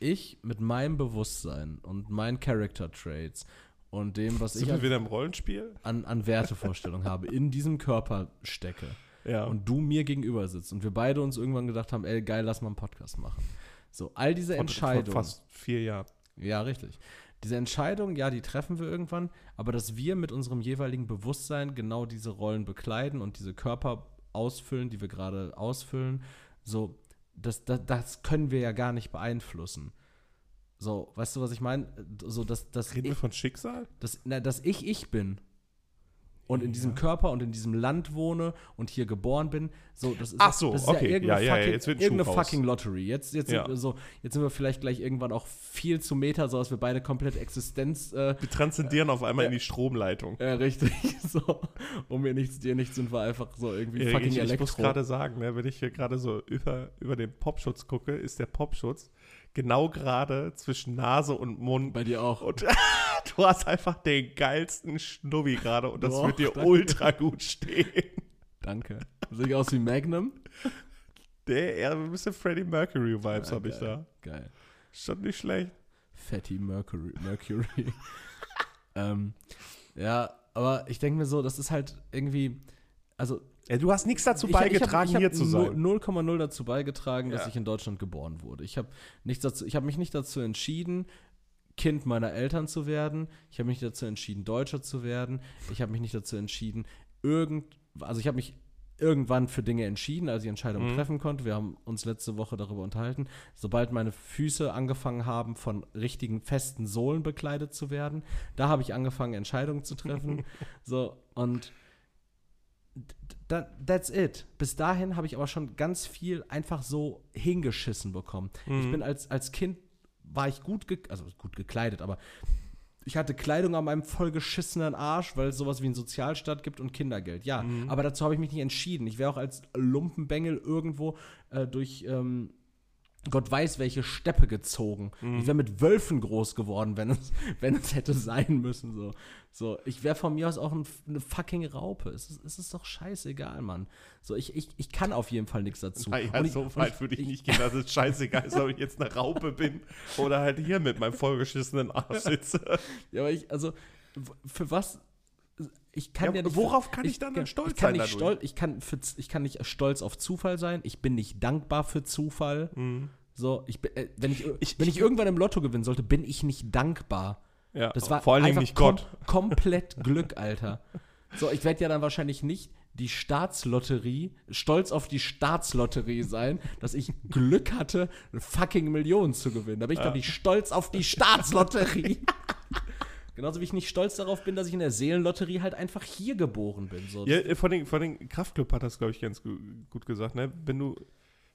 ich mit meinem Bewusstsein und meinen Character Traits und dem, was Sind ich wir an, wieder im Rollenspiel? an, an Wertevorstellung habe, in diesem Körper stecke Ja. und du mir gegenüber sitzt und wir beide uns irgendwann gedacht haben, ey, geil, lass mal einen Podcast machen. So, all diese Von- Entscheidungen. Von fast vier Jahren. Ja, richtig. Diese Entscheidung, ja, die treffen wir irgendwann, aber dass wir mit unserem jeweiligen Bewusstsein genau diese Rollen bekleiden und diese Körper ausfüllen, die wir gerade ausfüllen, so, das, das, das können wir ja gar nicht beeinflussen. So, weißt du, was ich meine? So, dass, dass, Reden wir ich, von Schicksal? dass, na, dass ich ich bin und in diesem Ja. Körper und in diesem Land wohne und hier geboren bin, so, das ist, Ach so, das ist okay. irgendeine, Ja, ja, ja, fucking, jetzt wird ein irgendeine fucking Lottery. Jetzt, jetzt, Ja. sind wir so, jetzt sind wir vielleicht gleich irgendwann auch viel zu Meta, so dass wir beide komplett Existenz äh, Wir transzendieren auf einmal Ja. in die Stromleitung. äh, richtig, so, um mir nichts, dir nichts sind wir einfach so irgendwie fucking ich, ich muss Elektro. gerade sagen, ne, wenn ich hier gerade so über, über den Popschutz gucke, ist der Popschutz genau gerade zwischen Nase und Mund. Bei dir auch. Und du hast einfach den geilsten Schnubbi gerade und das Boah, wird dir danke. ultra gut stehen. Danke. Sehe ich aus wie Magnum? Der eher ein bisschen Freddie Mercury-Vibes Ja, habe ich da. Geil. Schon nicht schlecht. Fatty Mercury. Mercury. ähm, ja, aber ich denke mir so, das ist halt irgendwie, also Ja, du hast nichts dazu Ich hab- beigetragen, ich hab, hier ich zu hab sein. 0,0 dazu beigetragen, dass Ja. ich in Deutschland geboren wurde. Ich habe ich habe mich nicht dazu entschieden, Kind meiner Eltern zu werden. Ich habe mich nicht dazu entschieden, Deutscher zu werden. Ich habe mich nicht dazu entschieden, irgend, also ich habe mich irgendwann für Dinge entschieden, als ich Entscheidungen Mhm. treffen konnte. Wir haben uns letzte Woche darüber unterhalten. Sobald meine Füße angefangen haben, von richtigen festen Sohlen bekleidet zu werden, da habe ich angefangen, Entscheidungen zu treffen. so, und da, that's it. Bis dahin habe ich aber schon ganz viel einfach so hingeschissen bekommen. Ich Mhm. bin als, als Kind, war ich gut, also gut gekleidet, aber ich hatte Kleidung an meinem vollgeschissenen Arsch, weil es sowas wie einen Sozialstaat gibt und Kindergeld. Ja, Mhm. aber dazu habe ich mich nicht entschieden. Ich wäre auch als Lumpenbengel irgendwo äh, durch ähm, Gott weiß welche Steppe gezogen. Mhm. Ich wäre mit Wölfen groß geworden, wenn es, wenn es hätte sein müssen. So, so ich wäre von mir aus auch ein, eine fucking Raupe. Es ist, es ist doch scheißegal, Mann. So, ich, ich, ich kann auf jeden Fall nichts dazu. Naja, ich- so weit würde ich nicht gehen, dass es scheißegal ist, ob ich jetzt eine Raupe bin oder halt hier mit meinem vollgeschissenen Arsch sitze. Ja, aber ich, also, für was? Ich kann ja, Ja, nicht. worauf kann ich dann ja, stolz ich kann sein Nicht dadurch? stolz, ich, kann für, ich kann nicht stolz auf Zufall sein. Ich bin nicht dankbar für Zufall. So, ich, äh, wenn ich, Ich- wenn ich- irgendwann im Lotto gewinnen sollte, bin ich nicht dankbar. Ja, Das war vor allen Dingen nicht Gott. Kom komplett Glück, Alter. So, ich werde ja dann wahrscheinlich nicht die Staatslotterie, stolz auf die Staatslotterie sein, dass ich Glück hatte, eine fucking Million zu gewinnen. Da bin ich doch nicht stolz auf die Staatslotterie. Genauso wie ich nicht stolz darauf bin, dass ich in der Seelenlotterie halt einfach hier geboren bin. So. Ja, äh, vor den, vor den Kraftclub hat das, glaube ich, ganz gu gut gesagt. Ne? Wenn du,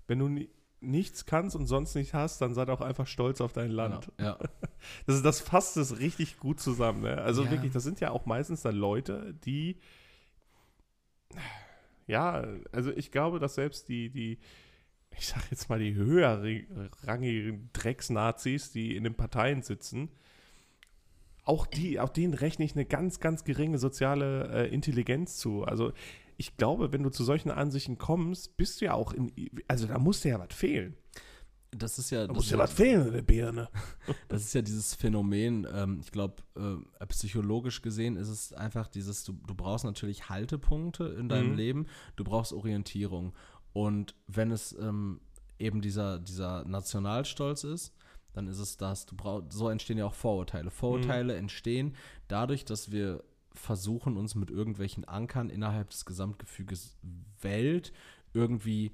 wenn du ni nichts kannst und sonst nichts hast, dann sei doch einfach stolz auf dein Land. Genau, ja. Das, das fasst es richtig gut zusammen. Ne? Also Ja. wirklich, das sind ja auch meistens dann Leute, die ja, also ich glaube, dass selbst die, die, ich sag jetzt mal, die höherrangigen Drecksnazis, die in den Parteien sitzen, auch die, auch denen rechne ich eine ganz, ganz geringe soziale äh, Intelligenz zu. Also ich glaube, wenn du zu solchen Ansichten kommst, bist du ja auch in, also da muss dir ja was fehlen. Das ist ja, Da muss ja was fehlen in der Birne. das ist ja dieses Phänomen, ähm, ich glaube, äh, psychologisch gesehen ist es einfach dieses, du, du brauchst natürlich Haltepunkte in deinem Mhm. Leben, du brauchst Orientierung. Und wenn es ähm, eben dieser, dieser Nationalstolz ist, dann ist es das, du brauchst, so entstehen ja auch Vorurteile. Vorurteile entstehen dadurch, dass wir versuchen, uns mit irgendwelchen Ankern innerhalb des Gesamtgefüges Welt irgendwie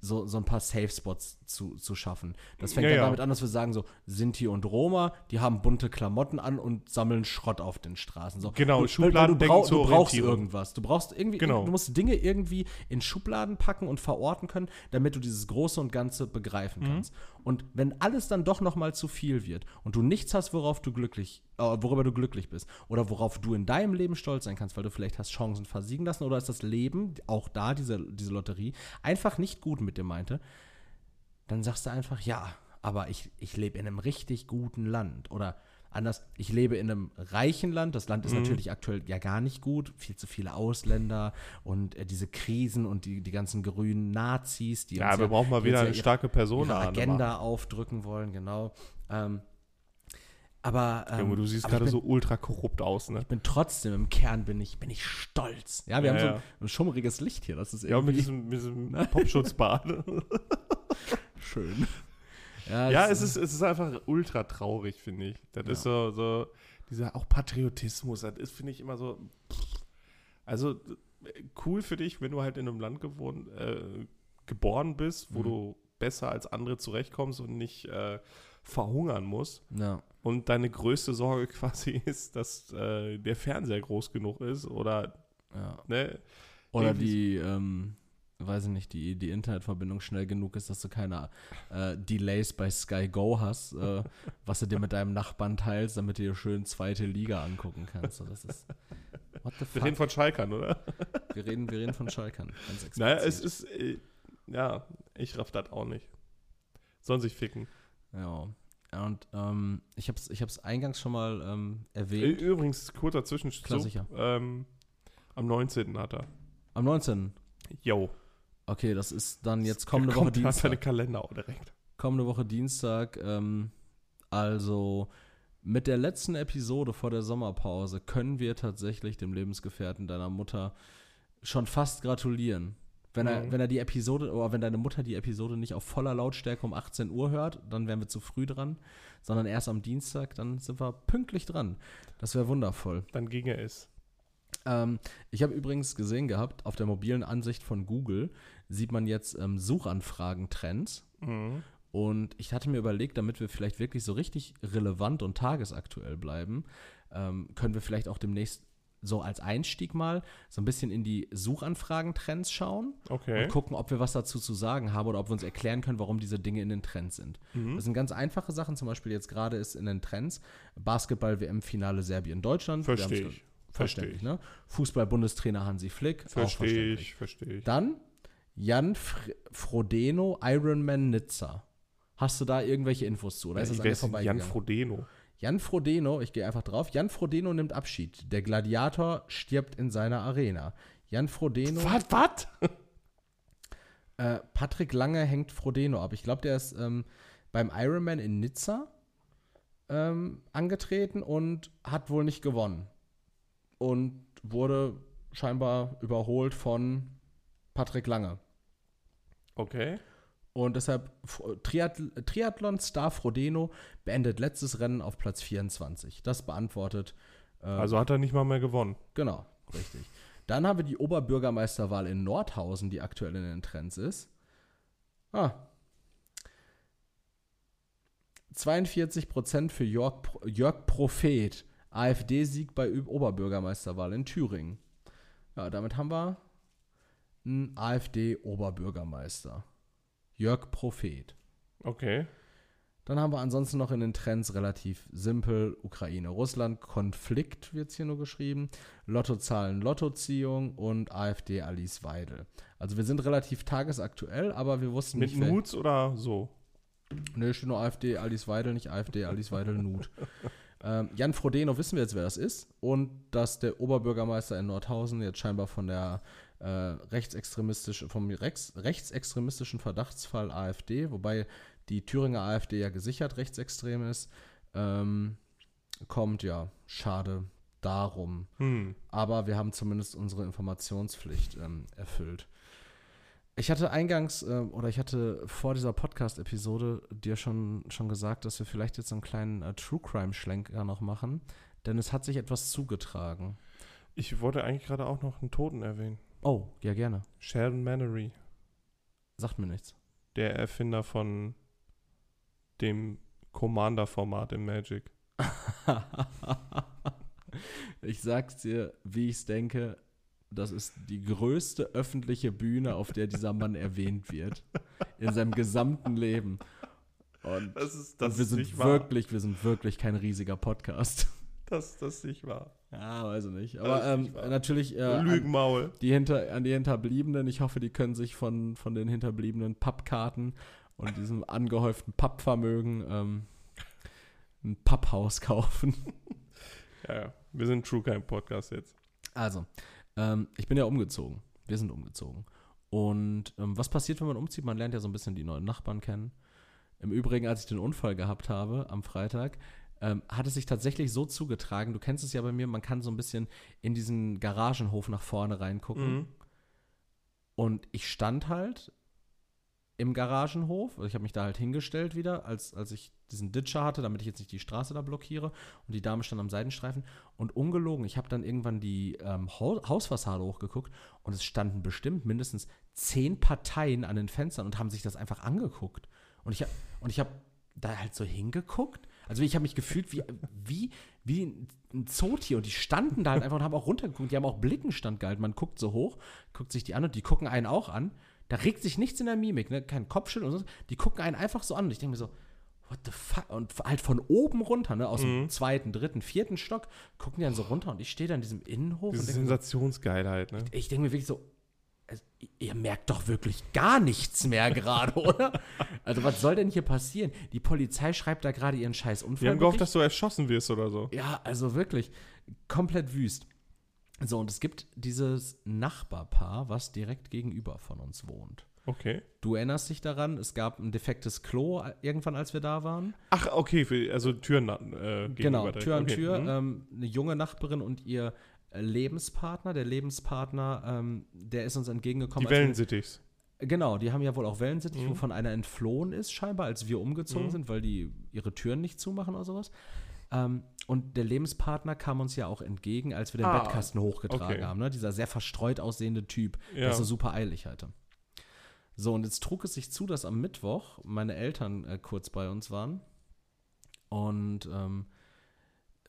so, so ein paar Safe Spots zu, zu schaffen. Das fängt Ja, dann ja. damit an, dass wir sagen, so Sinti und Roma, die haben bunte Klamotten an und sammeln Schrott auf den Straßen. So, Genau, du, Schubladendenken du, brauch, du brauchst irgendwas. Du brauchst irgendwie, Genau. du musst Dinge irgendwie in Schubladen packen und verorten können, damit du dieses Große und Ganze begreifen Mhm. kannst. Und wenn alles dann doch noch mal zu viel wird und du nichts hast, worauf du glücklich, äh, worüber du glücklich bist oder worauf du in deinem Leben stolz sein kannst, weil du vielleicht hast Chancen versiegen lassen oder ist das Leben, auch da diese, diese Lotterie, einfach nicht gut mit dir meinte, dann sagst du einfach, ja, aber ich, ich lebe in einem richtig guten Land. Oder anders, ich lebe in einem reichen Land. Das Land ist natürlich aktuell ja gar nicht gut. Viel zu viele Ausländer und äh, diese Krisen und die, die ganzen grünen Nazis, die Ja, uns wir brauchen mal wieder eine ihre- starke Person ihre. Agenda aufdrücken wollen, genau. Ähm, Aber ähm, Junge, du siehst aber ich gerade bin- so ultra korrupt aus, ne? Ich bin trotzdem im Kern bin ich, bin ich stolz. Ja, wir Ja, haben so ja. ein, ein schummriges Licht hier. Das ist Ja, mit irgendwie diesem, mit diesem Popschutzbad. schön. Ja, ja, es ist, es ist einfach ultra traurig, finde ich. Das ist so, so, dieser auch Patriotismus, das ist, finde ich, immer so. Also cool für dich, wenn du halt in einem Land gewohnt, äh, geboren bist, wo Mhm. du besser als andere zurechtkommst und nicht äh, verhungern musst. Ja. Und deine größte Sorge quasi ist, dass äh, der Fernseher groß genug ist oder, ja. ne? Oder die, ähm, weiß ich nicht, die, die Internetverbindung schnell genug ist, dass du keine äh, Delays bei Sky Go hast, äh, was du dir mit deinem Nachbarn teilst, damit du dir schön zweite Liga angucken kannst. So, das ist. What the Wir fuck? reden von Schalkern, oder? wir, reden, wir reden von Schalkern. Ganz Naja, es ist, äh, ja, ich raff das auch nicht. Sollen sich ficken. Ja. Und ähm, ich habe es ich hab's eingangs schon mal ähm, erwähnt. Übrigens, kurzer Zwischenstopp. Klar, sicher. Ähm, am 19. hat er. Am 19. Yo. Okay, das ist dann jetzt kommende Kommt, Woche Hat seine Dienstag. Kalender auch direkt. Kommende Woche Dienstag. Ähm, also mit der letzten Episode vor der Sommerpause können wir tatsächlich dem Lebensgefährten deiner Mutter schon fast gratulieren. Wenn er, Mhm. wenn er die Episode, oder wenn deine Mutter die Episode nicht auf voller Lautstärke um 18 Uhr hört, dann wären wir zu früh dran, sondern erst am Dienstag, dann sind wir pünktlich dran. Das wäre wundervoll. Dann ginge es. Ähm, ich habe übrigens gesehen gehabt, auf der mobilen Ansicht von Google sieht man jetzt ähm, Suchanfragen-Trends. Mhm. Und ich hatte mir überlegt, damit wir vielleicht wirklich so richtig relevant und tagesaktuell bleiben, ähm, können wir vielleicht auch demnächst so als Einstieg mal so ein bisschen in die Suchanfragen-Trends schauen Okay. und gucken, ob wir was dazu zu sagen haben oder ob wir uns erklären können, warum diese Dinge in den Trends sind. Mhm. Das sind ganz einfache Sachen, zum Beispiel jetzt gerade ist in den Trends Basketball-WM-Finale Serbien-Deutschland. Verstehe ich. Verständlich, Verstehe ne? Fußball-Bundestrainer Hansi Flick. Verstehe verständlich. ich, verstehe ich. Dann Jan Fr Frodeno, Ironman Nizza. Hast du da irgendwelche Infos zu? Oder ist das denn Jan? Frodeno. Jan Frodeno, ich gehe einfach drauf. Jan Frodeno nimmt Abschied. Der Gladiator stirbt in seiner Arena. Jan Frodeno. Was? Was? Äh, Patrick Lange hängt Frodeno ab. Ich glaube, der ist ähm, beim Ironman in Nizza ähm, angetreten und hat wohl nicht gewonnen. Und wurde scheinbar überholt von Patrick Lange. Okay. Und deshalb Triathlon-Star Frodeno beendet letztes Rennen auf Platz 24. Das beantwortet. Äh, Also hat er nicht mal mehr gewonnen. Genau, richtig. Dann haben wir die Oberbürgermeisterwahl in Nordhausen, die aktuell in den Trends ist. Ah. 42 Prozent für Jörg, Jörg Prophet. AfD-Sieg bei Oberbürgermeisterwahl in Thüringen. Ja, damit haben wir einen AfD-Oberbürgermeister. Jörg Prophet. Okay. Dann haben wir ansonsten noch in den Trends relativ simpel Ukraine-Russland, Konflikt wird es hier nur geschrieben, Lottozahlen, Lottoziehung und AfD Alice Weidel. Also wir sind relativ tagesaktuell, aber wir wussten Mit nicht, wer- Nudes oder so? Nee, steht nur AfD Alice Weidel, nicht AfD Alice Weidel Nut. ähm, Jan Frodeno wissen wir jetzt, wer das ist und dass der Oberbürgermeister in Nordhausen jetzt scheinbar von der äh, rechtsextremistischen, vom Rex, rechtsextremistischen Verdachtsfall AfD, wobei die Thüringer AfD ja gesichert rechtsextrem ist, ähm, kommt, ja, schade darum. Hm. Aber wir haben zumindest unsere Informationspflicht ähm, erfüllt. Ich hatte eingangs äh, oder ich hatte vor dieser Podcast-Episode dir schon, schon gesagt, dass wir vielleicht jetzt einen kleinen äh, True Crime-Schlenker noch machen, denn es hat sich etwas zugetragen. Ich wollte eigentlich gerade auch noch einen Toten erwähnen. Oh, ja, gerne. Sheldon Mannery, Sagt mir nichts. der Erfinder von dem Commander-Format im Magic. ich sag's dir, wie ich's denke. Das ist die größte öffentliche Bühne, auf der dieser Mann erwähnt wird. In seinem gesamten Leben. Und Das ist, Und wir sind wirklich, wir sind wirklich kein riesiger Podcast. Das, das ist nicht wahr. Ja, weiß ich nicht. Aber ähm, natürlich äh, an, die hinter, an die Hinterbliebenen. Ich hoffe, die können sich von, von den hinterbliebenen Pappkarten und diesem angehäuften Pappvermögen ähm, ein Papphaus kaufen. Ja, ja. Wir sind True Crime Podcast jetzt. Also, ähm, ich bin ja umgezogen. Wir sind umgezogen. Und ähm, was passiert, wenn man umzieht? Man lernt ja so ein bisschen die neuen Nachbarn kennen. Im Übrigen, als ich den Unfall gehabt habe am Freitag, ähm, hat es sich tatsächlich so zugetragen. Du kennst es ja bei mir, man kann so ein bisschen in diesen Garagenhof nach vorne reingucken. Mhm. Und ich stand halt im Garagenhof. Ich habe mich da halt hingestellt wieder, als, als ich diesen Ditcher hatte, damit ich jetzt nicht die Straße da blockiere. Und die Dame stand am Seitenstreifen. Und ungelogen, ich habe dann irgendwann die ähm, Haus Hausfassade hochgeguckt und es standen bestimmt mindestens zehn Parteien an den Fenstern und haben sich das einfach angeguckt. Und ich habe und ich habe da halt so hingeguckt. Also ich habe mich gefühlt wie, wie, wie ein Zootier und die standen da halt einfach und haben auch runtergeguckt. Die haben auch Blickenstand gehalten. Man guckt so hoch, guckt sich die an und die gucken einen auch an. Da regt sich nichts in der Mimik, ne? kein Kopfschütteln und so. Die gucken einen einfach so an und ich denke mir so, what the fuck? Und halt von oben runter, ne? aus dem zweiten, dritten, vierten Stock, gucken die dann so runter und ich stehe da in diesem Innenhof Diese und denke mir, Sensationsgeilheit, ne? ich denke mir wirklich so, ihr merkt doch wirklich gar nichts mehr gerade, oder? Also was soll denn hier passieren? Die Polizei schreibt da gerade ihren scheiß Unfall. Wir haben gehofft, dass du erschossen wirst oder so. Ja, also wirklich komplett wüst. So, und es gibt dieses Nachbarpaar, was direkt gegenüber von uns wohnt. Okay. Du erinnerst dich daran, es gab ein defektes Klo äh, irgendwann, als wir da waren. Ach, okay, also Türen äh, gegenüber Genau. Tür an okay. Tür. mhm. Ähm, eine junge Nachbarin und ihr Lebenspartner. Der Lebenspartner, ähm, der ist uns entgegengekommen. Die Wellensittichs. Genau, die haben ja wohl auch Wellensittich, Mhm. wovon einer entflohen ist, scheinbar, als wir umgezogen Mhm. sind, weil die ihre Türen nicht zumachen oder sowas. Ähm, und der Lebenspartner kam uns ja auch entgegen, als wir den Ah, Bettkasten hochgetragen okay. haben. Ne? Dieser sehr verstreut aussehende Typ, der Ja. es so super eilig hatte. So, und jetzt trug es sich zu, dass am Mittwoch meine Eltern äh, kurz bei uns waren und ähm,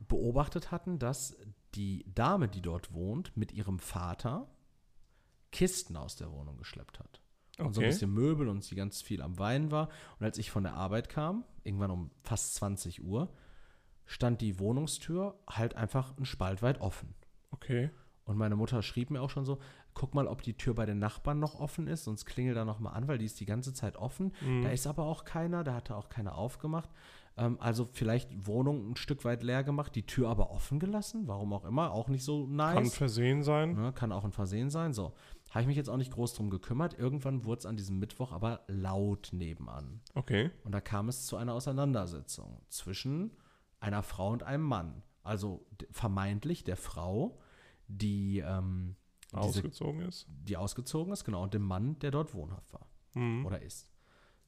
beobachtet hatten, dass die Dame, die dort wohnt, mit ihrem Vater Kisten aus der Wohnung geschleppt hat. Und so ein Okay. bisschen Möbel und sie ganz viel am Weinen war. Und als ich von der Arbeit kam, irgendwann um fast 20 Uhr, stand die Wohnungstür halt einfach ein Spalt weit offen. Okay. Und meine Mutter schrieb mir auch schon so, guck mal, ob die Tür bei den Nachbarn noch offen ist, sonst klingel da noch mal an, weil die ist die ganze Zeit offen. Mhm. Da ist aber auch keiner, da hatte auch keiner aufgemacht. Ähm, also vielleicht Wohnung ein Stück weit leer gemacht, die Tür aber offen gelassen, warum auch immer, auch nicht so nice. Kann Versehen sein. Ne, kann auch ein Versehen sein. So, habe ich mich jetzt auch nicht groß drum gekümmert. Irgendwann wurde es an diesem Mittwoch aber laut nebenan. Okay. Und da kam es zu einer Auseinandersetzung zwischen einer Frau und einem Mann. Also vermeintlich der Frau, die, ähm, diese, Ausgezogen ist. die ausgezogen ist, genau, und dem Mann, der dort wohnhaft war Mhm. oder ist.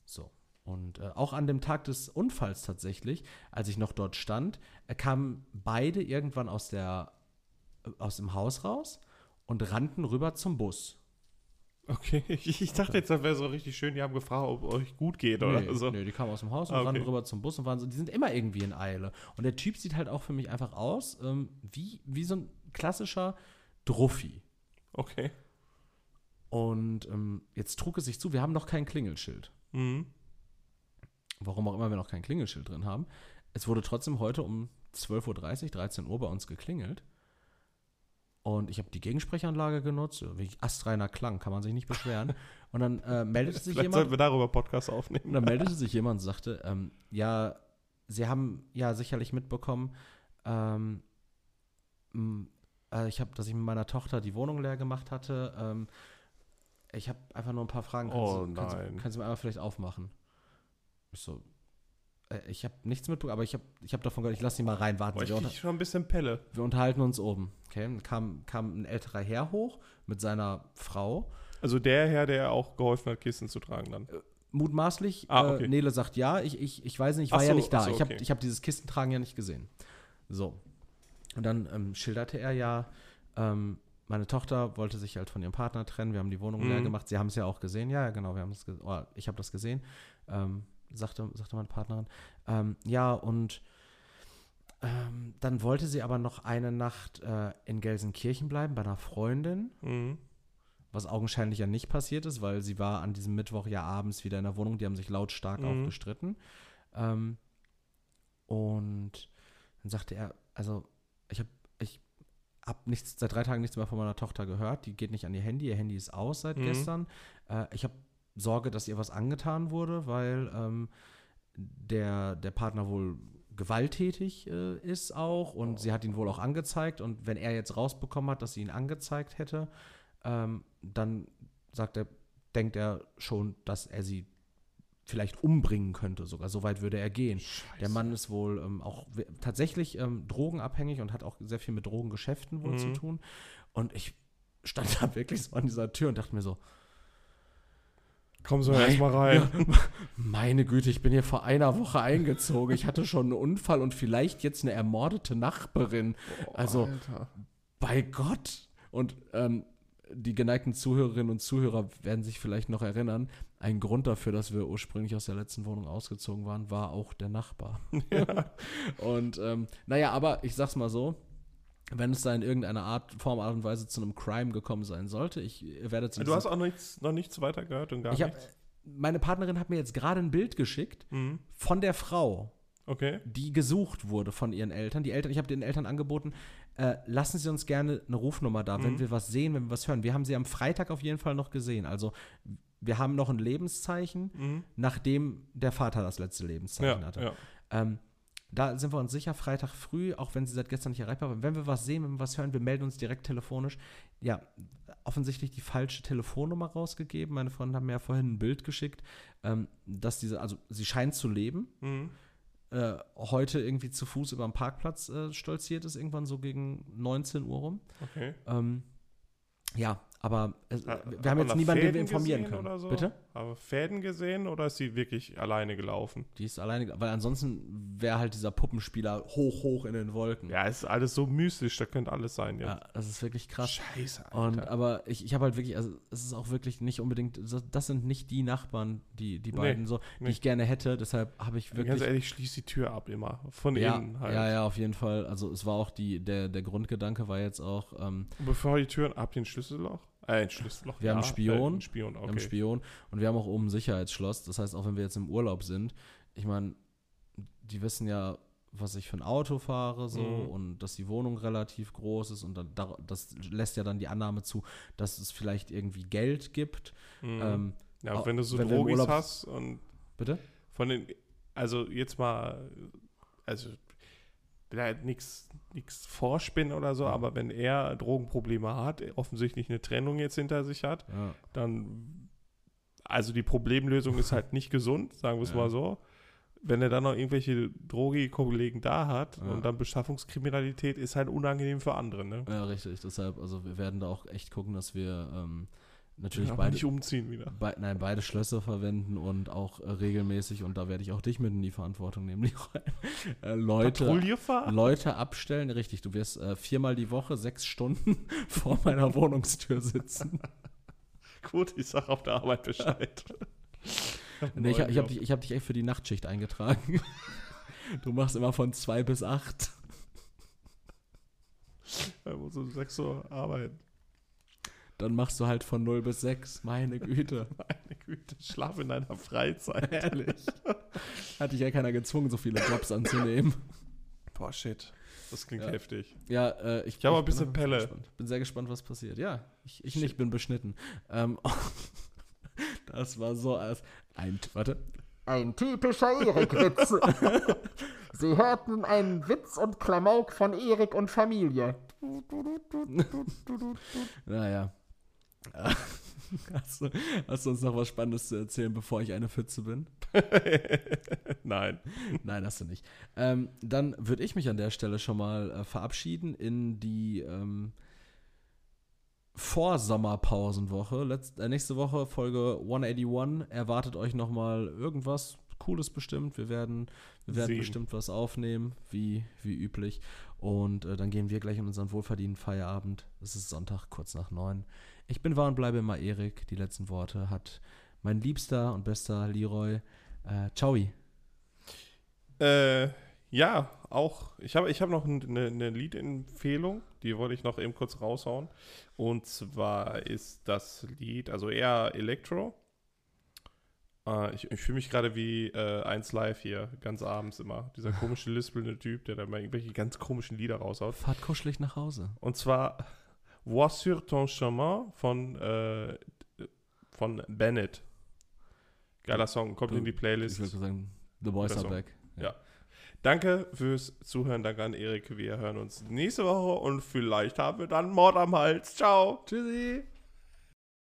So. Und äh, auch an dem Tag des Unfalls tatsächlich, als ich noch dort stand, äh, kamen beide irgendwann aus, der, äh, aus dem Haus raus und rannten rüber zum Bus. Okay. Ich, ich dachte jetzt, das wäre so richtig schön, die haben gefragt, ob euch gut geht oder nee, so. nee, die kamen aus dem Haus und Ah, okay. rannten rüber zum Bus und waren so, die sind immer irgendwie in Eile. Und der Typ sieht halt auch für mich einfach aus ähm, wie, wie so ein klassischer Druffi. Okay. Und ähm, jetzt trug es sich zu, wir haben noch kein Klingelschild. Mhm. Warum auch immer wir noch kein Klingelschild drin haben. Es wurde trotzdem heute um 12.30 Uhr, 13 Uhr bei uns geklingelt. Und ich habe die Gegensprechanlage genutzt, wirklich astreiner Klang, kann man sich nicht beschweren. Und dann äh, meldete sich Vielleicht jemand, sollten wir darüber Podcast und aufnehmen. dann meldete sich jemand und sagte, ähm, ja, Sie haben ja sicherlich mitbekommen, ähm, äh, ich habe, dass ich mit meiner Tochter die Wohnung leer gemacht hatte. Ähm, ich habe einfach nur ein paar Fragen. Kannst, Oh du, kannst, nein. kannst du mir einmal vielleicht aufmachen? Ich so, äh, ich habe nichts mitbekommen, aber ich habe ich hab davon gehört, ich lasse sie mal rein, warten Boah, ich krieg schon ein bisschen Pelle. wir unterhalten uns oben. Okay, dann kam, kam ein älterer Herr hoch mit seiner Frau. Also der Herr, der auch geholfen hat, Kisten zu tragen dann. Mutmaßlich, Ah, okay. äh, Nele sagt ja, ich, ich, ich weiß nicht, ich war ja so, nicht da. so, Ich habe okay. ich hab dieses Kistentragen ja nicht gesehen. So. Und dann ähm, schilderte er ja, ähm, meine Tochter wollte sich halt von ihrem Partner trennen, wir haben die Wohnung leer Mhm. gemacht, sie haben es ja auch gesehen, ja, ja, genau, wir haben ge- oder ich habe das gesehen, ähm, sagte, sagte meine Partnerin. Ähm, ja, und ähm, dann wollte sie aber noch eine Nacht äh, in Gelsenkirchen bleiben bei einer Freundin Mhm. was augenscheinlich ja nicht passiert ist, weil sie war an diesem Mittwoch ja abends wieder in der Wohnung, die haben sich lautstark Mhm. auch gestritten. Ähm, und dann sagte er, also ich habe ich hab nichts, seit drei Tagen nichts mehr von meiner Tochter gehört, die geht nicht an ihr Handy, ihr Handy ist aus seit Mhm. gestern. Äh, ich habe Sorge, dass ihr was angetan wurde, weil ähm, der, der Partner wohl gewalttätig äh, ist auch und sie hat ihn wohl auch angezeigt und wenn er jetzt rausbekommen hat, dass sie ihn angezeigt hätte, ähm, dann sagt er, denkt er schon, dass er sie vielleicht umbringen könnte, sogar. So weit würde er gehen. Scheiße. Der Mann ist wohl ähm, auch tatsächlich ähm, drogenabhängig und hat auch sehr viel mit Drogengeschäften wohl Mhm. zu tun. Und ich stand da wirklich so an dieser Tür und dachte mir so, Komm so Nein. erstmal rein. Ja, meine Güte, ich bin hier vor einer Woche eingezogen. Ich hatte schon einen Unfall und vielleicht jetzt eine ermordete Nachbarin. Oh, Also- Alter. Bei Gott. Und ähm, die geneigten Zuhörerinnen und Zuhörer werden sich vielleicht noch erinnern, ein Grund dafür, dass wir ursprünglich aus der letzten Wohnung ausgezogen waren, war auch der Nachbar. Und ähm, naja, aber ich sag's mal so, wenn es da in irgendeiner Art, Form, Art und Weise zu einem Crime gekommen sein sollte, ich werde zu Du hast auch nichts, noch nichts weiter gehört und gar ich hab, nichts? meine Partnerin hat mir jetzt gerade ein Bild geschickt Mhm. von der Frau, Okay. die gesucht wurde von ihren Eltern. Die Eltern, ich habe den Eltern angeboten, äh, lassen Sie uns gerne eine Rufnummer da, wenn Mhm. wir was sehen, wenn wir was hören. Wir haben sie am Freitag auf jeden Fall noch gesehen. Also wir haben noch ein Lebenszeichen, Mhm. nachdem der Vater das letzte Lebenszeichen Ja, hatte. ja. Ähm, da sind wir uns sicher, Freitag früh, auch wenn sie seit gestern nicht erreichbar waren. Wenn wir was sehen, wenn wir was hören, wir melden uns direkt telefonisch. Ja, offensichtlich die falsche Telefonnummer rausgegeben. Meine Freundin hat mir ja vorhin ein Bild geschickt, ähm, dass diese, also sie scheint zu leben, Mhm. äh, heute irgendwie zu Fuß über den Parkplatz äh, stolziert ist, irgendwann so gegen 19 Uhr rum. Okay. Ähm, ja, aber es, Ha- wir haben jetzt niemanden, den wir informieren können. oder so? Bitte? Aber Fäden gesehen oder ist sie wirklich alleine gelaufen? Die ist alleine, weil ansonsten wäre halt dieser Puppenspieler hoch, hoch in den Wolken. Ja, ist alles so mystisch, da könnte alles sein Ja, jetzt. das ist wirklich krass. Scheiße, Und aber ich, ich habe halt wirklich, also es ist auch wirklich nicht unbedingt, das- sind nicht die Nachbarn, die, die Nee, beiden so, die nee. ich gerne hätte. Deshalb habe ich wirklich. Ganz ehrlich, schließ die Tür ab immer. Von ja, innen halt. ja, ja, auf jeden Fall. Also es war auch die, der, der Grundgedanke war jetzt auch, ähm, Und bevor die Türen, ihr ein Schlüsselloch? Äh, ein Schlüsselloch. Wir haben einen Spion. Äh, Spion, wir haben okay. Spion und wir haben auch oben ein Sicherheitsschloss. Das heißt, auch wenn wir jetzt im Urlaub sind, ich meine, die wissen ja, was ich für ein Auto fahre, so Mhm. und dass die Wohnung relativ groß ist und dann, da- das lässt ja dann die Annahme zu, dass es vielleicht irgendwie Geld gibt. Mhm. Ähm, ja, auch wenn du so wenn Drogis Urlaub- hast und bitte? von den, also jetzt mal, also will halt nichts vorspinnen oder so, aber wenn er Drogenprobleme hat, offensichtlich eine Trennung jetzt hinter sich hat, Ja. dann, also die Problemlösung ist halt nicht gesund, sagen wir es Ja. mal so. Wenn er dann noch irgendwelche Drogi-Kollegen da hat Ja. und dann Beschaffungskriminalität ist halt unangenehm für andere, ne? ja, richtig. Deshalb, also wir werden da auch echt gucken, dass wir ähm, natürlich Aber beide, nicht umziehen wieder. Be nein, beide Schlösser verwenden und auch äh, regelmäßig, und da werde ich auch dich mit in die Verantwortung nehmen, äh, Leute? Leute abstellen. Richtig, du wirst äh, viermal die Woche sechs Stunden vor meiner Wohnungstür sitzen. Gut, ich sag auf der Arbeit Bescheid. Nee, ich ich habe dich, ich hab dich echt für die Nachtschicht eingetragen. Du machst immer von zwei bis acht. Ich muss um 6 Uhr arbeiten. Dann machst du halt von 0 bis 6. Meine Güte. Meine Güte, schlaf in deiner Freizeit. Ehrlich. Hat dich ja keiner gezwungen, so viele Jobs anzunehmen. Boah, shit. Das klingt Ja. heftig. Ja, äh, ich, Ich hab auch ein bin bisschen sehr Pelle. Gespannt. Bin sehr gespannt, was passiert. Ja, ich, ich nicht bin beschnitten. Ähm, das war so als ein, warte. Ein typischer Erik-Witz. Sie hörten einen Witz und Klamauk von Erik und Familie. Naja. Hast du, hast du uns noch was Spannendes zu erzählen, bevor ich eine Pfütze bin? Nein. Nein, hast du nicht. Ähm, dann würde ich mich an der Stelle schon mal äh, verabschieden in die ähm, Vorsommerpausenwoche. Letz, äh, nächste Woche Folge 181 erwartet euch noch mal irgendwas Cooles bestimmt. Wir werden, wir werden Sehen. bestimmt was aufnehmen, wie, wie üblich. Und äh, dann gehen wir gleich in unseren wohlverdienten Feierabend. Es ist Sonntag, kurz nach neun. Ich bin wahr und bleibe immer Erik. Die letzten Worte hat mein liebster und bester Leroy. Äh, ciao. Äh, ja, auch. Ich habe ich hab noch eine, eine Liedempfehlung, die wollte ich noch eben kurz raushauen. Und zwar ist das Lied, also eher Elektro. Äh, ich ich fühle mich gerade wie äh, 1 Live hier, ganz abends immer. Dieser komische, lispelnde Typ, der da mal irgendwelche ganz komischen Lieder raushaut. Fahrt kuschelig nach Hause. Und zwar Vois sur ton chemin von, äh, von Bennett. Geiler Song, kommt Du- in die Ich Playlist. würde sagen, The Boys are Song. back. Ja. Danke fürs Zuhören, danke an Erik. Wir hören uns nächste Woche und vielleicht haben wir dann Mord am Hals. Ciao. Tschüssi.